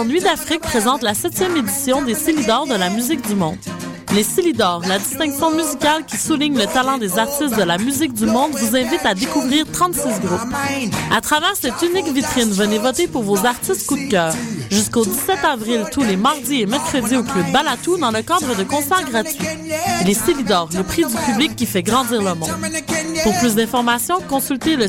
Nuit d'Afrique présente la septième édition des Célidors de la musique du monde. Les Célidors, la distinction musicale qui souligne le talent des artistes de la musique du monde, vous invite à découvrir 36 groupes. À travers cette unique vitrine, venez voter pour vos artistes coup de cœur. Jusqu'au 17 avril, tous les mardis et mercredis au Club Balatou dans le cadre de concerts gratuits. Les Célidors, le prix du public qui fait grandir le monde. Pour plus d'informations, consultez le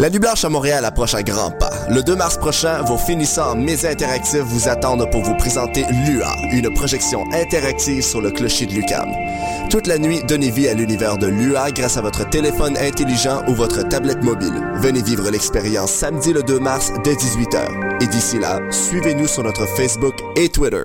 La Nuit Blanche à Montréal approche à grands pas. Le 2 mars prochain, vos finissants en médias interactifs vous attendent pour vous présenter LUA, une projection interactive sur le clocher de Lucam. Toute la nuit, donnez vie à l'univers de LUA grâce à votre téléphone intelligent ou votre tablette mobile. Venez vivre l'expérience samedi le 2 mars dès 18h. Et d'ici là, suivez-nous sur notre Facebook et Twitter.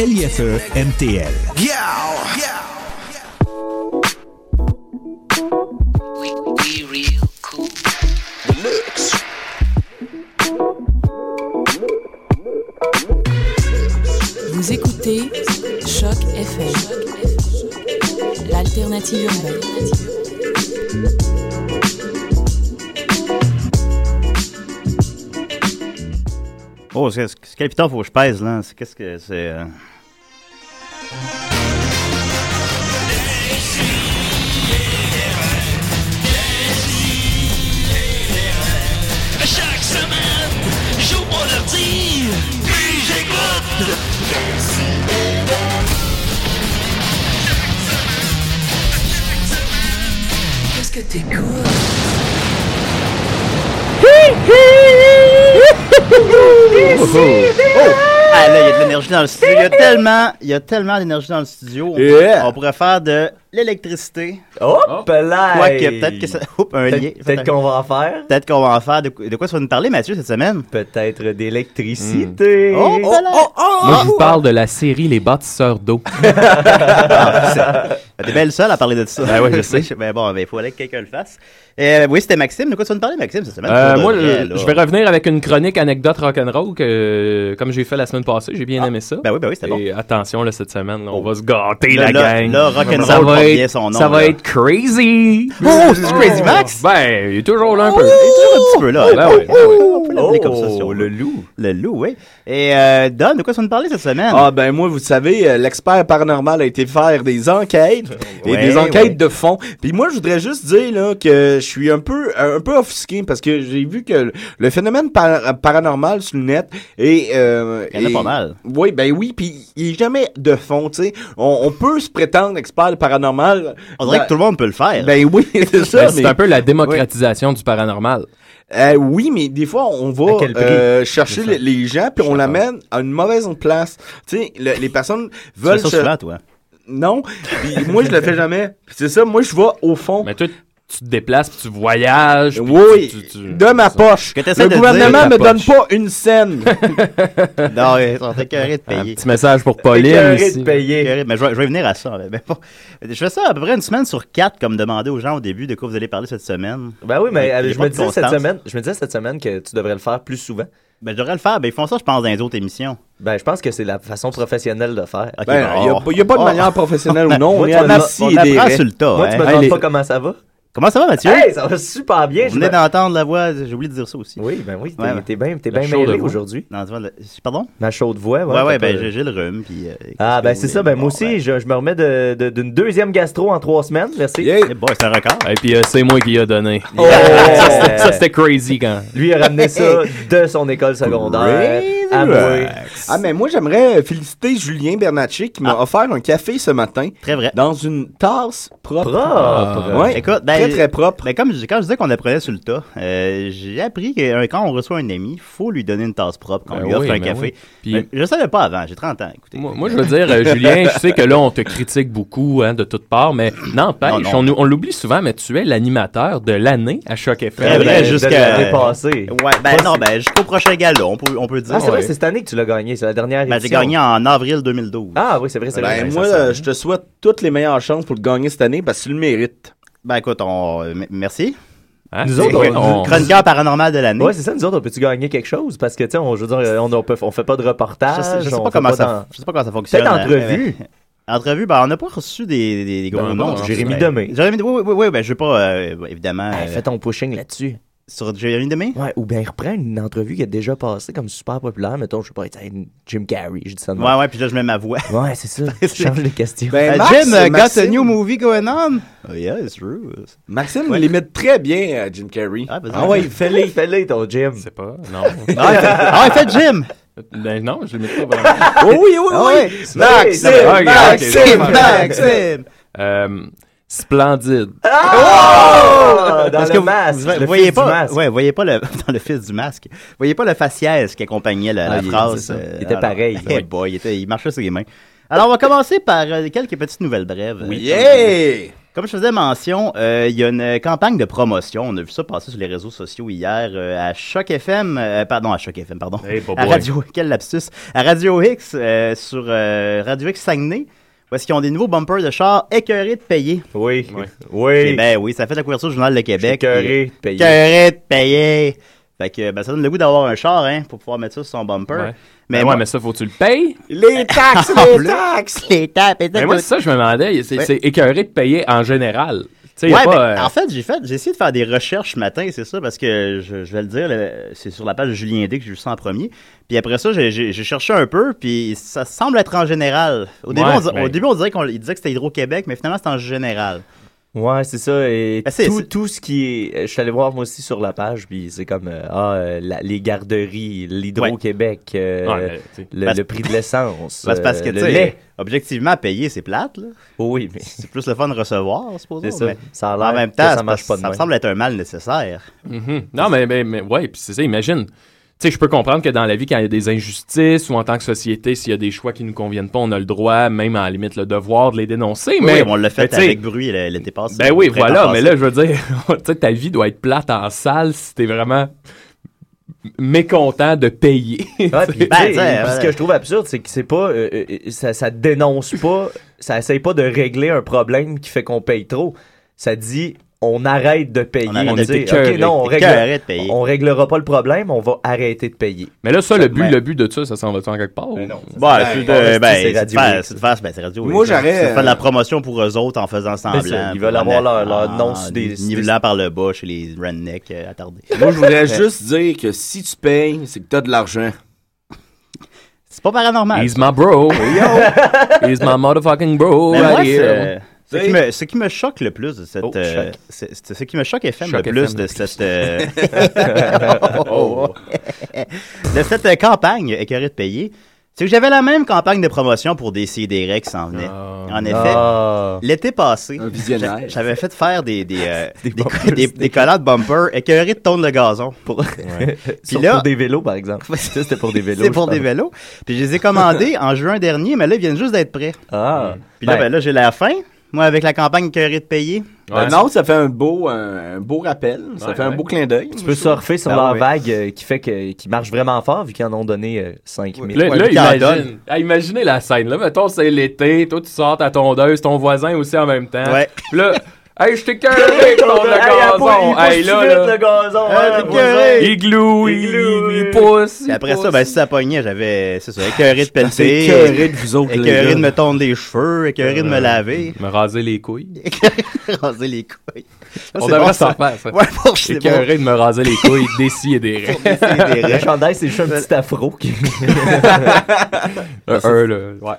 L-I-F-E MTL. Vous écoutez Choc FM, l'alternative urbaine. Oh, c'est quel piton faut que je pèse, là? C'est- Qu'est-ce que c'est? euh? Chaque semaine, j'écoute. Qu'est-ce que t'écoutes? Oh! Ah, là, il y a de l'énergie dans le studio. Il y a tellement, il y a tellement d'énergie dans le studio. On, Yeah. on pourrait faire de l'électricité. Hop là! Quoique, peut-être que ça. Oups, un lien. Peut-être qu'on va en faire. Peut-être qu'on va en faire. De, de quoi tu vas nous parler, Mathieu, cette semaine? Peut-être d'électricité. Oh, voilà. Moi, je vous parle de la série Les bâtisseurs d'eau. Ah, T'es belle seule à parler de ça. Ben ouais, je sais. Mais bon, il faut aller que quelqu'un le fasse. Euh, oui, c'était Maxime. De quoi tu vas nous parler, Maxime, cette semaine? Euh, moi, vrai, je, vais revenir avec une chronique anecdote rock'n'roll que, comme j'ai fait la semaine passée, j'ai bien aimé ça. Ben oui, ben oui, c'était bon. Et attention, là, cette semaine, là, on va se gâter, Là, la là, gang. là, rock'n'roll va porte être, bien son nom, ça va là. être crazy. Oh, c'est Crazy Max? Ben, il est toujours là un peu. Il est toujours un petit peu là. Ben oui, ben oui. On peut l'appeler comme ça, Oh, le loup. Le loup, oui. Et euh, Don, de quoi tu vas nous parler cette semaine? Ah ben moi, vous savez, euh, l'expert paranormal a été faire des enquêtes et Ouais, des enquêtes ouais. de fond. Puis moi, je voudrais juste dire là que je suis un peu un peu offusqué parce que j'ai vu que le- phénomène par- paranormal sur le net est euh, Il y en a est- pas mal. Oui, ben oui, puis il est jamais de fond, tu sais. On, on peut se prétendre expert paranormal. On dirait Ben- que tout le monde peut le faire. Ben oui, c'est ça. Ben, c'est mais- un peu la démocratisation du paranormal. euh, oui, mais des fois, on va euh, chercher les, les gens, puis on l'amène à une mauvaise place. Tu sais, le- les personnes Tu fais veulent... ça se- souvent, toi. Non, moi, je le fais jamais. Puis C'est ça, moi, je vais au fond. Mais toi, tu te déplaces, puis tu voyages. puis Oui, tu- tu- tu- de ma poche. que Le de gouvernement me donne pas une scène. Non, ils sont écœurés de Un payer. petit message pour Pauline. De payer. Mais je vais, je vais venir à ça. Mais bon, je fais ça à peu près une semaine sur quatre, comme demander aux gens au début de quoi vous allez parler cette semaine. Ben oui, mais euh, je me disais cette semaine, je me disais cette semaine que tu devrais le faire plus souvent. Ben, je devrais le faire. Ben, ils font ça, je pense, dans les autres émissions. Ben, je pense que c'est la façon professionnelle de faire. Ben, il bon. y a, pas de Oh. manière professionnelle ou non. On Moi, On et des apprend raies. sur le tas. Moi, hein. tu me Hey, demandes les- pas comment ça va? Comment ça va, Mathieu? Hey, ça va super bien. Vous je venez me- d'entendre la voix, j'ai oublié de dire ça aussi. Oui, ben oui, t'es Ouais, bien t'es La bien mêlé aujourd'hui. Pardon? Ma chaude voix, Ouais, ouais, ben j'ai le rhume. Puis, euh, Ah, ben c'est ça. Ben moi aussi, je, je me remets de- de- d'une deuxième gastro en trois semaines. Merci. Yeah. eh, bon, c'est un record. Et puis euh, c'est moi qui y a donné. Oh! ça, c'était- crazy quand. Lui, il a ramené ça de son école secondaire. À moi. Ah, mais moi, j'aimerais féliciter Julien Bernatchez qui m'a offert un café ce matin Très vrai. dans une tasse propre. Propre. Ouais, Écoute, ben, très, très propre. Ben, comme je, quand je disais qu'on apprenait sur le tas, euh, j'ai appris que euh, quand on reçoit un ami, il faut lui donner une tasse propre quand on Ben lui offre oui, un ben café. oui. Puis- Ben, je savais pas avant, j'ai 30 ans. Écoutez. Moi, moi, je veux dire, euh, Julien, je sais que là, on te critique beaucoup hein, de toutes parts, mais n'empêche, on, on l'oublie souvent, mais tu es l'animateur de l'année à Choc FM. Très vrai, de jusqu'à- l'année passée. Ouais, ben non, ben jusqu'au prochain gala, on peut, on peut dire. Ah, c'est vrai, Ouais. c'est cette année que tu l'as gagné. C'est la dernière Ben, j'ai édition. gagné en avril 2012. Ah oui, c'est vrai, c'est vrai. Ben, moi, ça- euh, je te souhaite toutes les meilleures chances pour le gagner cette année parce que tu le mérites. Ben écoute, on, euh, merci. Hein, Nous autres, on- on- Chroniqueur paranormal de l'année. Ouais, c'est ça, nous autres, on peut-tu gagner quelque chose? Parce que, tu sais, on, je veux dire, on, on, peut- on fait pas de reportage. je sais, je sais pas comment ça, dans- je sais pas comment ça fonctionne. Peut-être entrevue. Euh, entrevue, ben on n'a pas reçu des, des, des gros Non, noms. non, Jérémy Ben, Demé. Jérémy, oui, oui, oui, ben je veux pas, euh, évidemment, Hey, euh, fais ton pushing là-dessus. Sur Jérémy Demé. Ouais, ou bien reprends une entrevue qui a déjà passé comme super populaire. Mettons, je sais pas, Jim Carrey, je dis ça de. Ouais, ouais, puis là je mets ma voix. Ouais, c'est ça. Change les questions. Ben, Uh, Max, Jim, uh, got Maxime- a new movie going on? Oh yeah, it's true. Maxime Ouais. l'imite très bien, euh, Jim Carrey. Ah. Ah ouais, fais-le, fais-le, ton Jim. Je sais pas, non. Ah, il fait- ah, il fait Jim! ben non, je le mets pas vraiment. Oh oui, oui, Ah oui. ouais. Maxime, Maxime, ok. Maxime. Euh, splendide. Oh! Dans Parce le que masque. vous, le voyez fils pas, du masque. ouais, voyez pas le, dans le fils du masque, voyez pas le faciès qui accompagnait la, Ah, la il- phrase. euh, Il était pareil. Hey boy, il, était- il marchait sur les mains. Alors, on va commencer par euh, quelques petites nouvelles brèves. Euh, Yeah! Comme je faisais mention, euh, il y a une campagne de promotion. On a vu ça passer sur les réseaux sociaux hier euh, à Choc FM, euh, pardon, à Choc FM, pardon. Hey, à. Radio, quel lapsus. À Radio X, euh, sur euh, Radio X Saguenay, où est-ce qu'ils ont des nouveaux bumpers de chars écœurés de payer. Oui. Eh Oui. ben oui, ça fait la couverture du Journal de Québec. Écœuré de payer. Écœuré de payer. Fait que ben, ça donne le goût d'avoir un char, hein, pour pouvoir mettre ça sur son bumper. Ouais. Mais moi- ouais, mais ça, faut que tu le payes. Les taxes, les taxes! les tapes et Mais moi, c'est ça, que je me demandais. C'est Ouais. c'est écœuré de payer en général. Ouais, pas, ben, euh, en fait, j'ai fait, j'ai essayé de faire des recherches ce matin, c'est ça, parce que je, je vais le dire, c'est sur la page de Julien D que j'ai vu ça en premier. Puis après ça, j'ai- cherché un peu, puis ça semble être en général. Au début, Ouais, on, ben. au début, on dirait qu'on disait que c'était Hydro-Québec, mais finalement, c'est en général. Ouais, c'est ça. Et Ben, c'est- tout, c'est- tout ce qui est. euh, Je suis allé voir moi aussi sur la page, puis c'est comme euh, ah, euh, la- les garderies, l'Hydro-Québec, euh, ouais, le, Parce- le prix de l'essence. Parce que, euh, le lait. objectivement, payer, c'est plate, là. Oh oui, mais C'est plus le fun de recevoir, supposons. c'est ça. mais Ça a En l'air même que temps, ça marche pas de ça me même. semble être un mal nécessaire. Mhm. Non, mais, mais, mais ouais, puis c'est ça, imagine. Tu sais, je peux comprendre que dans la vie, quand il y a des injustices ou en tant que société, s'il y a des choix qui nous conviennent pas, on a le droit, même à la limite le devoir de les dénoncer. Oui, mais on l'a fait avec bruit l'été passé. Ben oui, voilà, mais là, je veux dire, tu sais, ta vie doit être plate en salle si t'es vraiment mécontent de payer. Ben, ce que je trouve absurde, c'est que c'est pas, euh, euh, ça, ça dénonce pas, ça essaye pas de régler un problème qui fait qu'on paye trop. Ça dit, on arrête de payer. On arrête de Tu sais, écœurer. ok, non, on, règle, de payer. on réglera pas le problème, on va arrêter de payer. Mais là, ça, le but, le but de ça, ça s'en va-tu en quelque part? Bon, Ben, c'est de, c'est ben, c'est de Radio faire, X. c'est de faire, ben, c'est Radio Moi, X, j'aurais, C'est de faire de la euh, promotion pour eux autres en faisant semblant. ça, ils veulent en avoir leur- leur nom en sur des- Nivelant par le bas chez les rednecks euh, attardés. Moi, je voudrais juste dire que si tu payes, c'est que t'as de l'argent. C'est pas paranormal. He's my bro. He's my motherfucking bro. Right here. Ce qui, me, ce qui me choque le plus de cette. Oh, euh, ce qui me choque FM Choc le plus FM, de le cette. euh, de cette euh, campagne écœurée de payer, c'est que j'avais la même campagne de promotion pour des CDR qui s'en venaient. Ah. En effet, Ah. l'été passé, Un visionnaire. j'a- j'avais fait faire des, des, euh, Des bumpers, des- des collants de bumper écœurés de tonnes de gazon. Pour... Là- pour des vélos, par exemple. C'était pour des vélos. C'est pour des vélos. Puis je les ai commandés en juin dernier, mais là, ils viennent juste d'être prêts. Ah. Puis là, Ben, ben là, j'ai la fin. Moi, avec la campagne écœurée de payer. Ben non, ça fait un beau, un, un beau rappel. Ça Ouais, fait un ouais. beau clin d'œil. Tu peux surfer sur Ben leur vague euh, qui fait que qui marche vraiment fort vu qu'ils en ont donné euh, 5000. Là, Ouais, là, imagine, Ah, imaginez la scène. Là, mettons, c'est l'été, toi, tu sors ta tondeuse, ton voisin aussi en même temps. Ouais. Puis là, Hey, je t'ai carré contre le gazon. Hey, là, là. le gazon. Carré. Igloo, il, Igloo, il pousse. Puis après ça, ben, si ça pognait, j'avais, c'est ça, écœuré de C'est pelleter. écœuré de vous autres, Écœuré de me tondre les cheveux, écœuré de me laver. Me raser les couilles. raser les couilles. Ça, On devrait bon, s'en faire, ça. Ouais, bon, c'est bon. Écœuré de me raser les couilles, des si et des des Le rêves. chandail, c'est juste un petit afro. qui- Un, là. Ouais.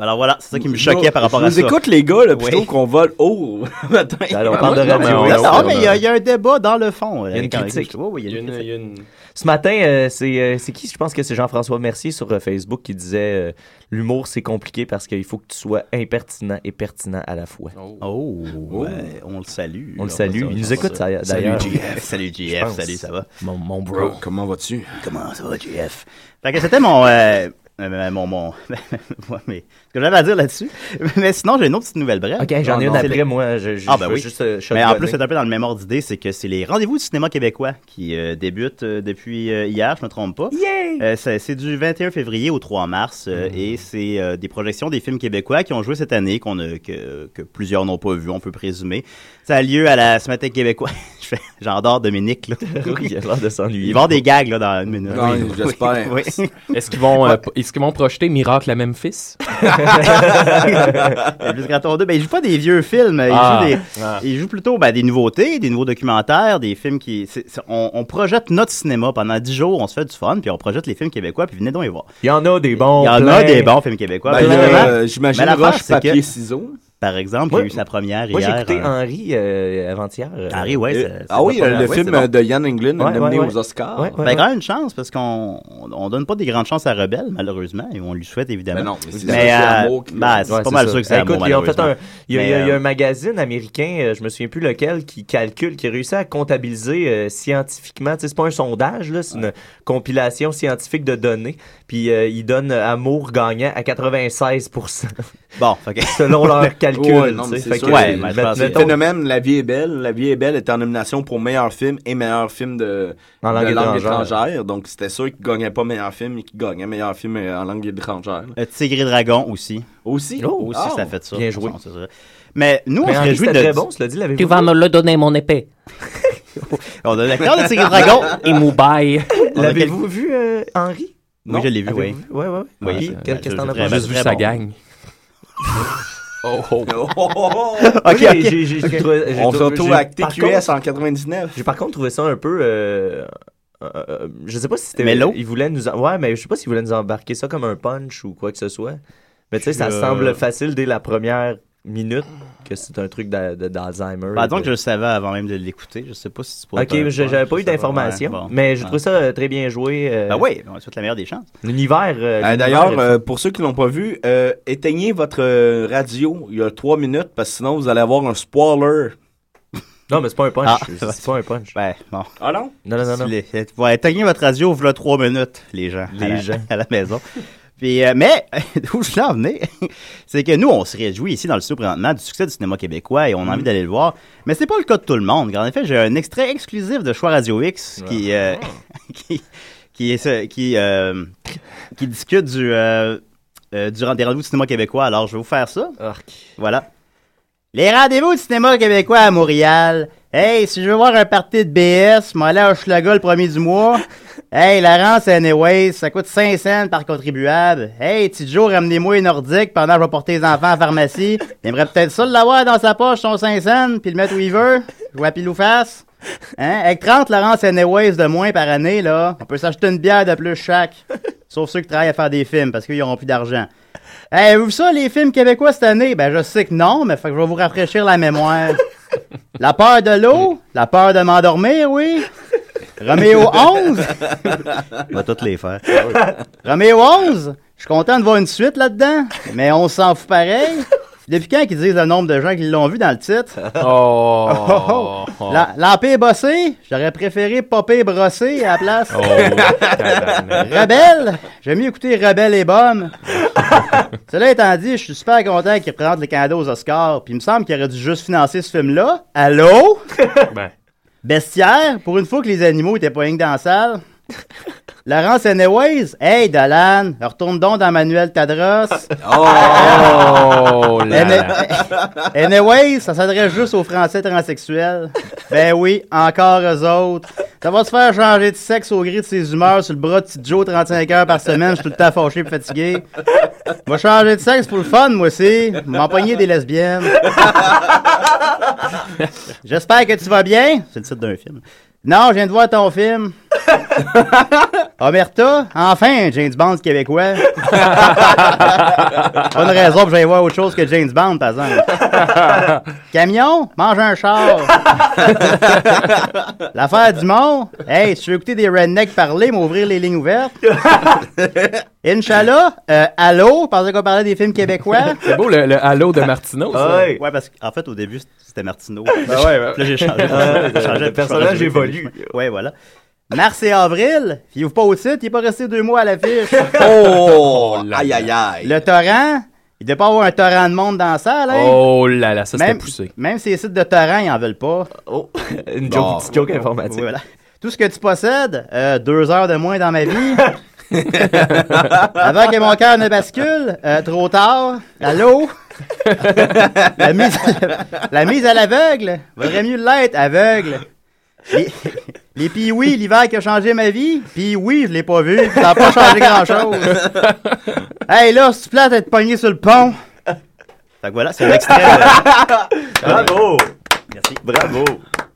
Alors voilà, c'est ça qui me choquait par rapport je à vous ça. écoute, les gars, là, plutôt qu'on vole haut matin. Alors, on parle de non, mais radio. Non, non, mais il y, a- il y a un débat dans le fond. Il y a une critique. Oui, oui, il y a une critique. il y a une- Ce matin, euh, c'est euh, c'est qui? Je pense que c'est Jean-François Mercier sur euh, Facebook qui disait euh, l'humour c'est compliqué parce qu'il faut que tu sois impertinent et pertinent à la fois. Oh, ouais, on le salue. On le salue. Il nous écoute ça. d'ailleurs. Salut JF. Salut pense. Salut, ça va? Mon, mon bro. Bro, comment vas-tu? Comment ça va, JF? Fait que c'était mon, euh, euh, mon, mon, ouais, mais, ce que j'avais à dire là-dessus. Mais sinon, j'ai une autre petite nouvelle brève. Ok, j'en ai une après, moi. Je, je, Ah, ben oui. juste euh, Mais en plus, c'est un peu dans le même ordre d'idée, c'est que c'est les rendez-vous du cinéma québécois qui euh, débutent euh, depuis hier, je me trompe pas. Yay! Euh, c'est du 21 février au 3 mars euh, et c'est des projections des films québécois qui ont joué cette année, qu'on que, que plusieurs n'ont pas vu, on peut présumer. Ça a lieu à la Cinémathèque québécoise. Je fais- J'endors Dominique, là. Oui, il a l'air de Il va s'ennuyer. avoir des gags là, dans une minute. Oui, j'espère. oui. Est-ce qu'ils vont, euh, est-ce qu'ils vont projeter Miracle à Memphis? Et Plus Grand Tour 2, ben, il joue pas des vieux films, il Ah. joue des, Ah. il joue plutôt ben, des nouveautés, des nouveaux documentaires, des films qui, on, on projette notre cinéma pendant 10 jours, on se fait du fun, puis on projette les films québécois, puis venez donc y voir. Il y en a des bons. Il y en plein. a des bons films québécois. Ben, euh, J'imagine roche, c'est que- papier, ciseaux. Par exemple, Moi- il y a eu sa première Moi, j'ai hier. écouté euh, Henri euh, avant-hier. euh, Harry, ouais, Euh, c'est- c'est ah oui, pas euh, le film bon. de Yann Englund, Ouais, nominé ouais, ouais. aux Oscars. Ouais, ouais. Ben, quand même une chance, parce qu'on on, on donne pas des grandes chances à Rebelle, malheureusement, et on lui souhaite évidemment. Ben non, mais c'est Mais, euh, qui- ben, pas mal ça. sûr que c'est Écoute, fait un, il y, a, Mais, il y a- il un magazine américain, je me souviens plus lequel, qui calcule, qui a réussi à comptabiliser euh, scientifiquement. Tu sais, c'est pas un sondage, là, c'est une compilation scientifique de données. Puis euh, donnent euh, amour gagnant à 96 Bon, fait selon leur calcul. Ouais, non, tu mais sais. c'est Fait sûr. que, Ouais, mais je met- pense que- Le phénomène La vie est belle. La vie est belle est en nomination pour meilleur film et meilleur film de, En de langue étrangère. étrangère. Donc c'était sûr qu'il gagnait pas meilleur film et qu'il gagnait meilleur film euh, en langue étrangère. euh, Tigre et Dragon aussi. Aussi? Oh, Aussi, ça fait ça. bien joué. Mais nous, on se réjouit de. très bon, cela dit, Tu vas me le donner, mon épée. On a l'acteur de Tigre et Dragon. Et Moubaï. L'avez-vous vu, euh, Henri? Oui, je l'ai vu, oui. Oui, Oui, euh, qu'est-ce que t'en je- as bien. Juste vu sa gang. Oh, oh. Oh, oh, oh. Ok, Oui, ok. j'ai- On se retrouve par TQS contre- en 99. J'ai par contre trouvé ça un peu. euh, euh, euh, je sais pas si c'était. Mellow? Il voulait nous. en- Ouais, mais je sais pas s'il voulait nous embarquer ça comme un punch ou quoi que ce soit. Mais tu sais, ça Euh. semble facile dès la première minute que c'est un truc d'Alzheimer. Bah, donc de- je le savais avant même de l'écouter. Je sais pas si c'est pas. Ok, j'avais pas eu d'informations. Bon. Mais j'ai Ah. trouvé ça euh, très bien joué. euh, Ben oui, on souhaite la meilleure des chances. L'univers. euh, Euh, D'ailleurs, euh, pour ceux qui l'ont pas vu, euh, éteignez votre radio il y a trois minutes parce que sinon vous allez avoir un spoiler. Non, mais c'est pas un punch. Ah. c'est pas un punch. Ben, bon. Ah non? Non, non, non, non. Les- Ouais, éteignez votre radio, voilà trois minutes, les gens. Les à la, gens. À la maison. Puis, euh, mais, d'où je voulais en venir, c'est que nous, on se réjouit ici dans le studio présentement du succès du cinéma québécois et on a envie d'aller le voir. Mais c'est pas le cas de tout le monde. En effet, j'ai un extrait exclusif de Choix Radio X qui, euh, qui, qui, est, qui, euh, qui discute du, du rendez-vous du cinéma québécois. Alors, je vais vous faire ça. Voilà. Les rendez-vous du cinéma québécois à Montréal. Hey, si je veux voir un party de BS, m'en aller à Hochelaga le premier du mois. Hey, la rente, anyways, ça coûte 5 cents par contribuable. Hey, petit Joe, ramenez-moi une nordique pendant que je vais porter les enfants à la pharmacie. Il aimerait peut-être ça l'avoir dans sa poche, son 5 cents, puis le mettre où il veut. Je vois pile ou face. Hein? Avec 30 Laurence Anyways de moins par année, là, on peut s'acheter une bière de plus chaque. Sauf ceux qui travaillent à faire des films, parce qu'ils n'auront plus d'argent. Hey, vu ça, les films québécois cette année? Ben, je sais que non, mais fait que je vais vous rafraîchir la mémoire. La peur de l'eau, la peur de m'endormir, oui. Roméo 11. On va toutes les faire. Roméo 11. Je suis content de voir une suite là-dedans, mais on s'en fout pareil. Depuis quand qu'ils disent le nombre de gens qui l'ont vu dans le titre? Oh. Oh, oh. La- L'Empire bossé, j'aurais préféré Popé brossé à la place. Oh. Rebelle, j'aime mieux écouter Rebelle et Bombe. Cela étant dit, je suis super content qu'il représente les Canada aux Oscars. Puis il me semble qu'il aurait dû juste financer ce film-là. Allô? Ben. Bestiaire, pour une fois que les animaux étaient pas rien que dans la salle. Laurence Anyways, hey Dolan, retourne donc dans Manuel Tadros. Oh là Any- là. Anyways, ça s'adresse juste aux Français transsexuels. Ben oui, encore eux autres. Ça va te faire changer de sexe au gré de ses humeurs sur le bras de petit Joe 35 heures par semaine, je suis tout le temps fâché et fatigué. Va changer de sexe pour le fun, moi aussi. M'empoigner des lesbiennes. J'espère que tu vas bien. C'est le titre d'un film. Non, je viens de voir ton film. Omerta, enfin, James Bond québécois. Pas une raison pour que j'aille voir autre chose que James Bond, par exemple. Camion, mange un char. L'affaire du monde, hey, si tu veux écouter des rednecks parler, m'ouvrir les lignes ouvertes. Inch'Allah, euh, allô, parce qu'on parlait des films québécois? C'est beau le, le halo de Martineau, ça. Ouais. Ouais, parce qu'en fait, au début, c'était Martineau. Ben ouais, ouais. Là, j'ai changé. Changé le personnage évolue. Ouais, voilà. Mars et avril, il ouvre pas au titre, il est pas resté deux mois à l'affiche. Oh, là aïe, aïe, aïe. Le torrent, il doit pas avoir un torrent de monde dans la salle, hein? Oh là là, ça c'était même, poussé. même ces sites de torrent, ils en veulent pas. Oh, une Bon. joke, petite joke informatique. Oui, voilà. Tout ce que tu possèdes, euh, deux heures de moins dans ma vie. Avant que mon cœur ne bascule, euh, trop tard. Allô? la, mise, la mise à l'aveugle. Vaudrait mieux l'être aveugle. Les, les pis oui, l'hiver qui a changé ma vie. Puis oui, je l'ai pas vu. Ça n'a pas changé grand chose. hey là, si tu plates d'être pogné sur le pont. Fait que voilà, c'est un extrait. de- Bravo! Merci. Bravo!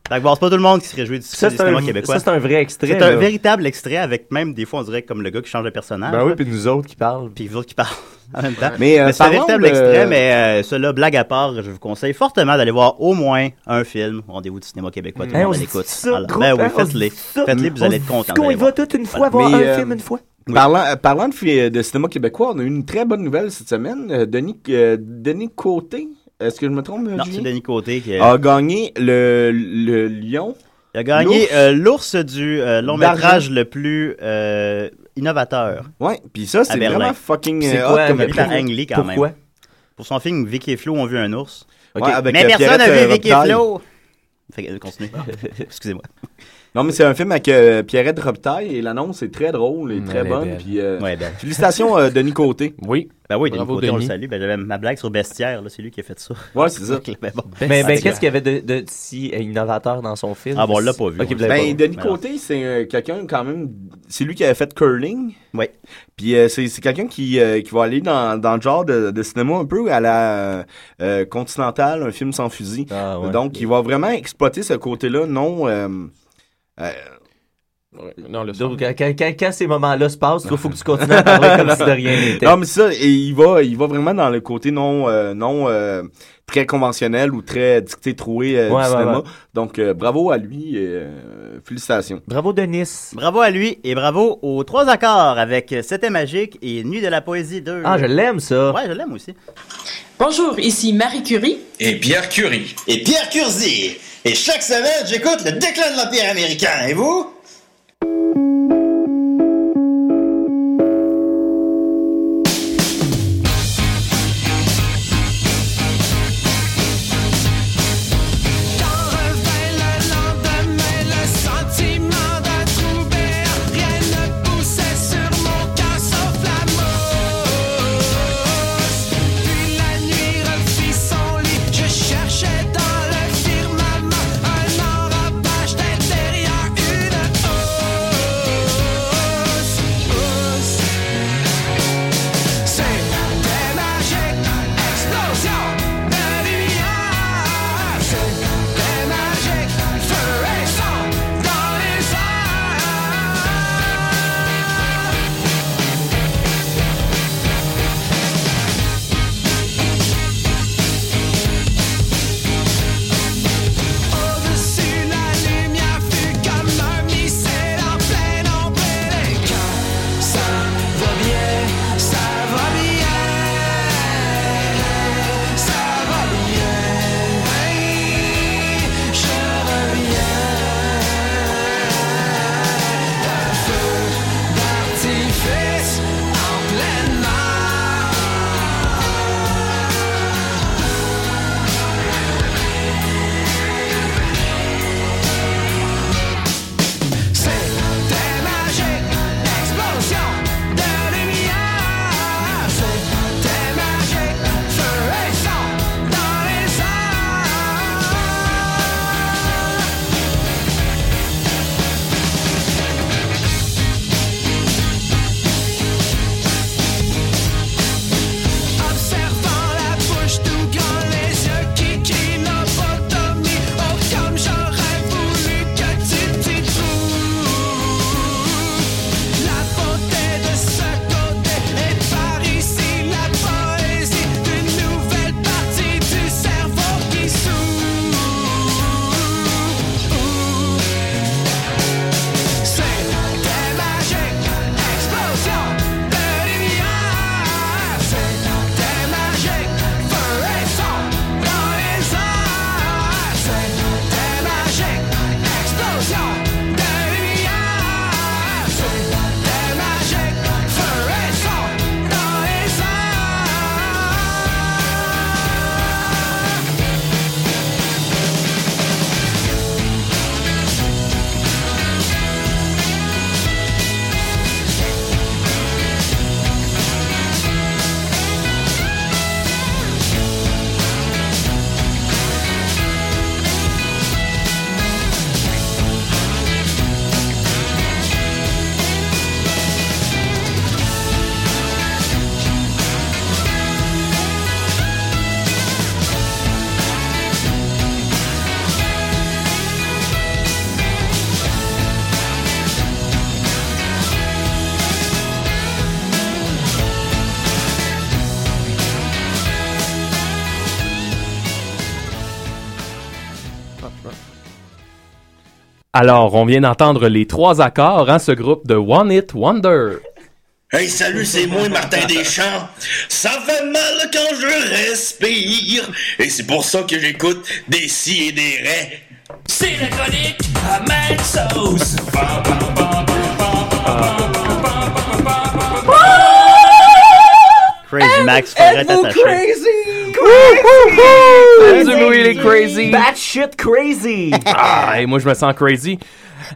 Fait que bon, c'est pas tout le monde qui se réjouit du Ça, du c'est cinéma un, québécois. ça, c'est un vrai extrait. C'est un là. véritable extrait avec même des fois on dirait comme le gars qui change de personnage. Ben oui, puis nous autres qui parlent. puis vous autres qui parlent en même temps. Mais, euh, c'est un véritable extrait, mais euh, cela, blague à part, je vous conseille fortement d'aller voir au moins un film. Rendez-vous du cinéma québécois, tout le monde on l'écoute. Ben oui, hein, on faites-les. Faites-les, vous On allez être dit contents. qu'on y d'aller va voir. toute une fois voir un euh, film une fois. Parlant, euh, parlant de, cinéma québécois, on a eu une très bonne nouvelle cette semaine. Euh, Denis, euh, Denis Côté, est-ce que je me trompe, Non, c'est Denis Côté qui a gagné le, le Lion. Il a gagné l'ours? euh, du euh, long métrage le plus euh, innovateur. Ouais, puis ça, c'est vraiment fucking C'est quoi, comme par. Ang Lee quand Pourquoi? même. Pour son film Vicky et Flo ont vu un ours. Ok. Ouais, avec, mais personne n'a vu Vicky et. Flo. Fait que, continue. Excusez-moi. Non, mais c'est un film avec euh, Pierrette Robitaille et l'annonce est très drôle et Mm, très bonne. Puis, euh, Ouais, ben. Félicitations, euh, Denis Côté. Oui. Ben oui, Denis Bravo, Côté, on le salue. Ben, j'avais ma blague sur Bestiaire, là, c'est lui qui a fait ça. Ouais, c'est ça. Ben bon. Mais, mais c'est qu'est-ce qu'il y avait de, de si innovateur dans son film? Ah bon, on l'a pas vu. Ben, pas vu. Denis Côté, c'est euh, quelqu'un quand même. C'est lui qui avait fait curling. Oui. Puis euh, c'est c'est quelqu'un qui, euh, qui va aller dans, dans le genre de, de cinéma un peu à la continentale, un film sans fusil. Ah, ouais. Donc, il va vraiment exploiter ce côté-là non. Ouais. Non, le Donc, quand, quand- quand- quand ces moments-là se passent, il faut que tu continues à parler comme si de rien n'était. non, mais ça, et il va, il va vraiment dans le côté non, euh, non euh, très conventionnel ou très dicté troué euh, Ouais, du ouais, cinéma. Donc, euh, bravo à lui et euh, félicitations. Bravo, Denis. Bravo à lui et bravo aux trois accords avec C'était magique et Nuit de la poésie 2. Ah, je l'aime, ça. Ouais, je l'aime aussi. Bonjour, ici Marie Curie. Et Pierre Curie. Et Pierre Curzi. Et chaque semaine, j'écoute le déclin de l'Empire américain. Et vous? Alors, on vient d'entendre les trois accords, hein, ce groupe de One Hit Wonder. Hey, salut, c'est moi, Martin Deschamps. Ça fait mal quand je respire. Et c'est pour ça que j'écoute des si et des raies. C'est la chronique à Mad Sauce. Crazy Max, faudrait t'attacher. Du Louis, il est crazy. Batshit crazy! Ah, et moi, je me sens crazy.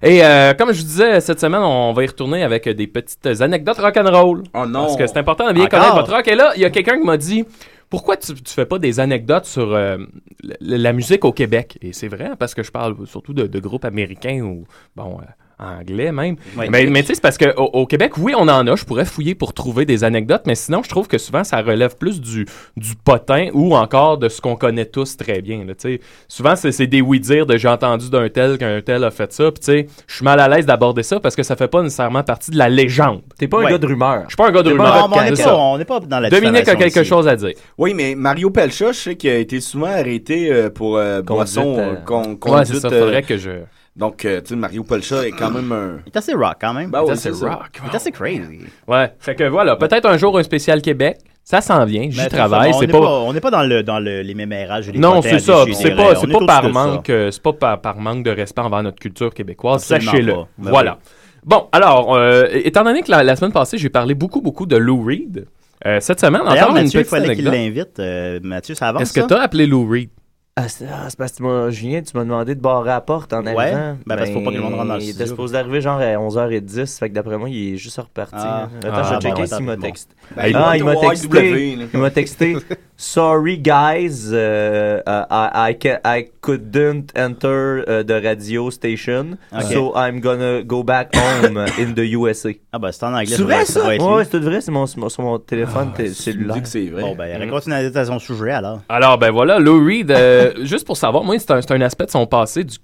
Et euh, comme je vous disais, cette semaine, on va y retourner avec des petites anecdotes rock'n'roll. Oh non. Parce que c'est important de bien Encore? connaître votre rock. Et là, il y a quelqu'un qui m'a dit pourquoi tu, tu fais pas des anecdotes sur euh, la, la musique au Québec? Et c'est vrai, parce que je parle surtout de, de groupes américains ou, bon, euh, anglais même. Oui. Mais, mais tu sais, c'est parce qu'au au Québec, oui, on en a. Je pourrais fouiller pour trouver des anecdotes, mais sinon, je trouve que souvent, ça relève plus du, du potin ou encore de ce qu'on connaît tous très bien. là, tu sais. souvent, c'est c'est des oui-dire de j'ai entendu d'un tel qu'un tel a fait ça. Puis, tu sais, je suis mal à l'aise d'aborder ça parce que ça fait pas nécessairement partie de la légende. T'es pas un Ouais. gars de rumeur. Je suis pas un gars de pas rumeur. un Non, mais on n'est C'est pas, pas dans la Dominique a quelque ici. chose à dire. Oui, mais Mario Pelcha, je sais qu'il a été souvent arrêté euh, pour euh, boisson, euh, euh, con- Ouais, conduite. c'est ça. euh, Faudrait que je. Donc, euh, tu sais, Mario Pelcha est quand même un... Il est assez rock quand même. Ben oui, c'est c'est ça. rock. Il est assez crazy. Ouais. Fait que voilà, peut-être un jour un spécial Québec. Ça s'en vient. J'y c'est travaille. ça, on C'est n'est pas. on n'est pas dans le dans le, les mémérages les Non, c'est ça. C'est pas, On c'est est pas tous par manque, euh, c'est pas par, par manque de respect envers notre culture québécoise. Sachez-le. pas. Ben Voilà. Bon, alors, euh, étant donné que la, la semaine passée, j'ai parlé beaucoup, beaucoup de Lou Reed. euh, cette semaine, D'ailleurs, encore une Mathieu, il petite fallait qu'il l'invite. Euh, Mathieu, ça avance, Est-ce que tu as appelé Lou Reed? Ah, c'est ah, c'est parce que tu m'as- Julien, tu m'as demandé de barrer la porte en Ouais. arrivant. Ben, parce qu'il faut pas que le monde rentre dans le Il était studio. supposé arriver genre à 11h10, fait que d'après moi, il est juste reparti. Ah. hein. Attends, Ah, je vais checker s'il m'a texté. Ah, il m'a texté. Il m'a texté. Sorry guys, uh, I, I, ca- I couldn't enter uh, the radio station, Ok. so I'm gonna go back home in the USA. Ah, ben, c'est en anglais. C'est vrai ça Ouais, lui. c'est tout vrai, c'est mon, sur mon téléphone me cellulaire. dis que c'est vrai. Bon, ben, continue à son sujet alors. Alors, ben voilà, Lou Reed, euh, juste pour savoir, moi, c'est un, c'est un aspect de son passé du,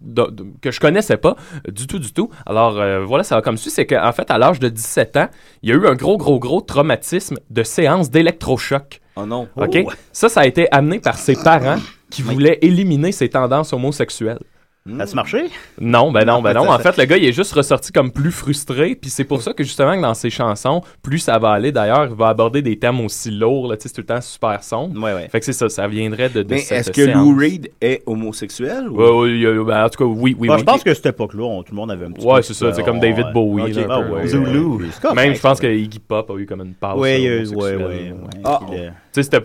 de- de- que je connaissais pas du tout, du tout. Alors, euh, voilà, ça va comme suit, c'est qu'en fait, à l'âge de 17 ans, il y a eu un gros, gros, gros traumatisme de séance d'électrochoc. Oh non. OK? Ça, ça a été amené par ses parents qui voulaient éliminer ses tendances homosexuelles. Ça a-tu marché? Non, ben non, ben Non, En fait, le gars, il est juste ressorti comme plus frustré. Puis c'est pour ça que justement, que dans ses chansons, plus ça va aller. D'ailleurs, il va aborder des thèmes aussi lourds. Là, tu sais, c'est tout le temps super sombre. Ouais, ouais. Fait que c'est ça, ça viendrait de, de Mais est-ce que séance. Lou Reed est homosexuel? ou- a- ben, en tout cas, oui, oui, Bon, oui. je pense que cette époque-là, on- tout le monde avait un petit Ouais, peu c'est ça, c'est comme oh, David. Bowie, Ok, là, un ah peu. ouais, Zulu. Même, je pense que Iggy Pop a eu comme une passe. Ouais, euh, euh, Tu sais, c'était.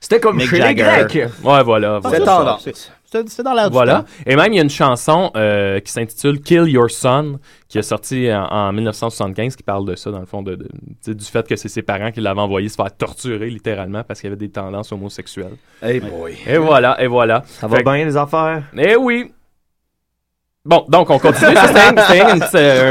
C'était comme Mick chez les Jagger. Grecs. Ouais, voilà. Voilà. C'est tendance. c'est- C'est c'est dans l'air du Voilà. temps. Et même, il y a une chanson euh, qui s'intitule Kill Your Son, qui est sortie en, en 1975, qui parle de ça, dans le fond, de, du fait que c'est ses parents qui l'avaient envoyé se faire torturer, littéralement, parce qu'il avait des tendances homosexuelles. Hey boy. Et voilà, et voilà. Ça va Fait bien les affaires? Eh oui! Bon, donc on continue. C'était un, petit, un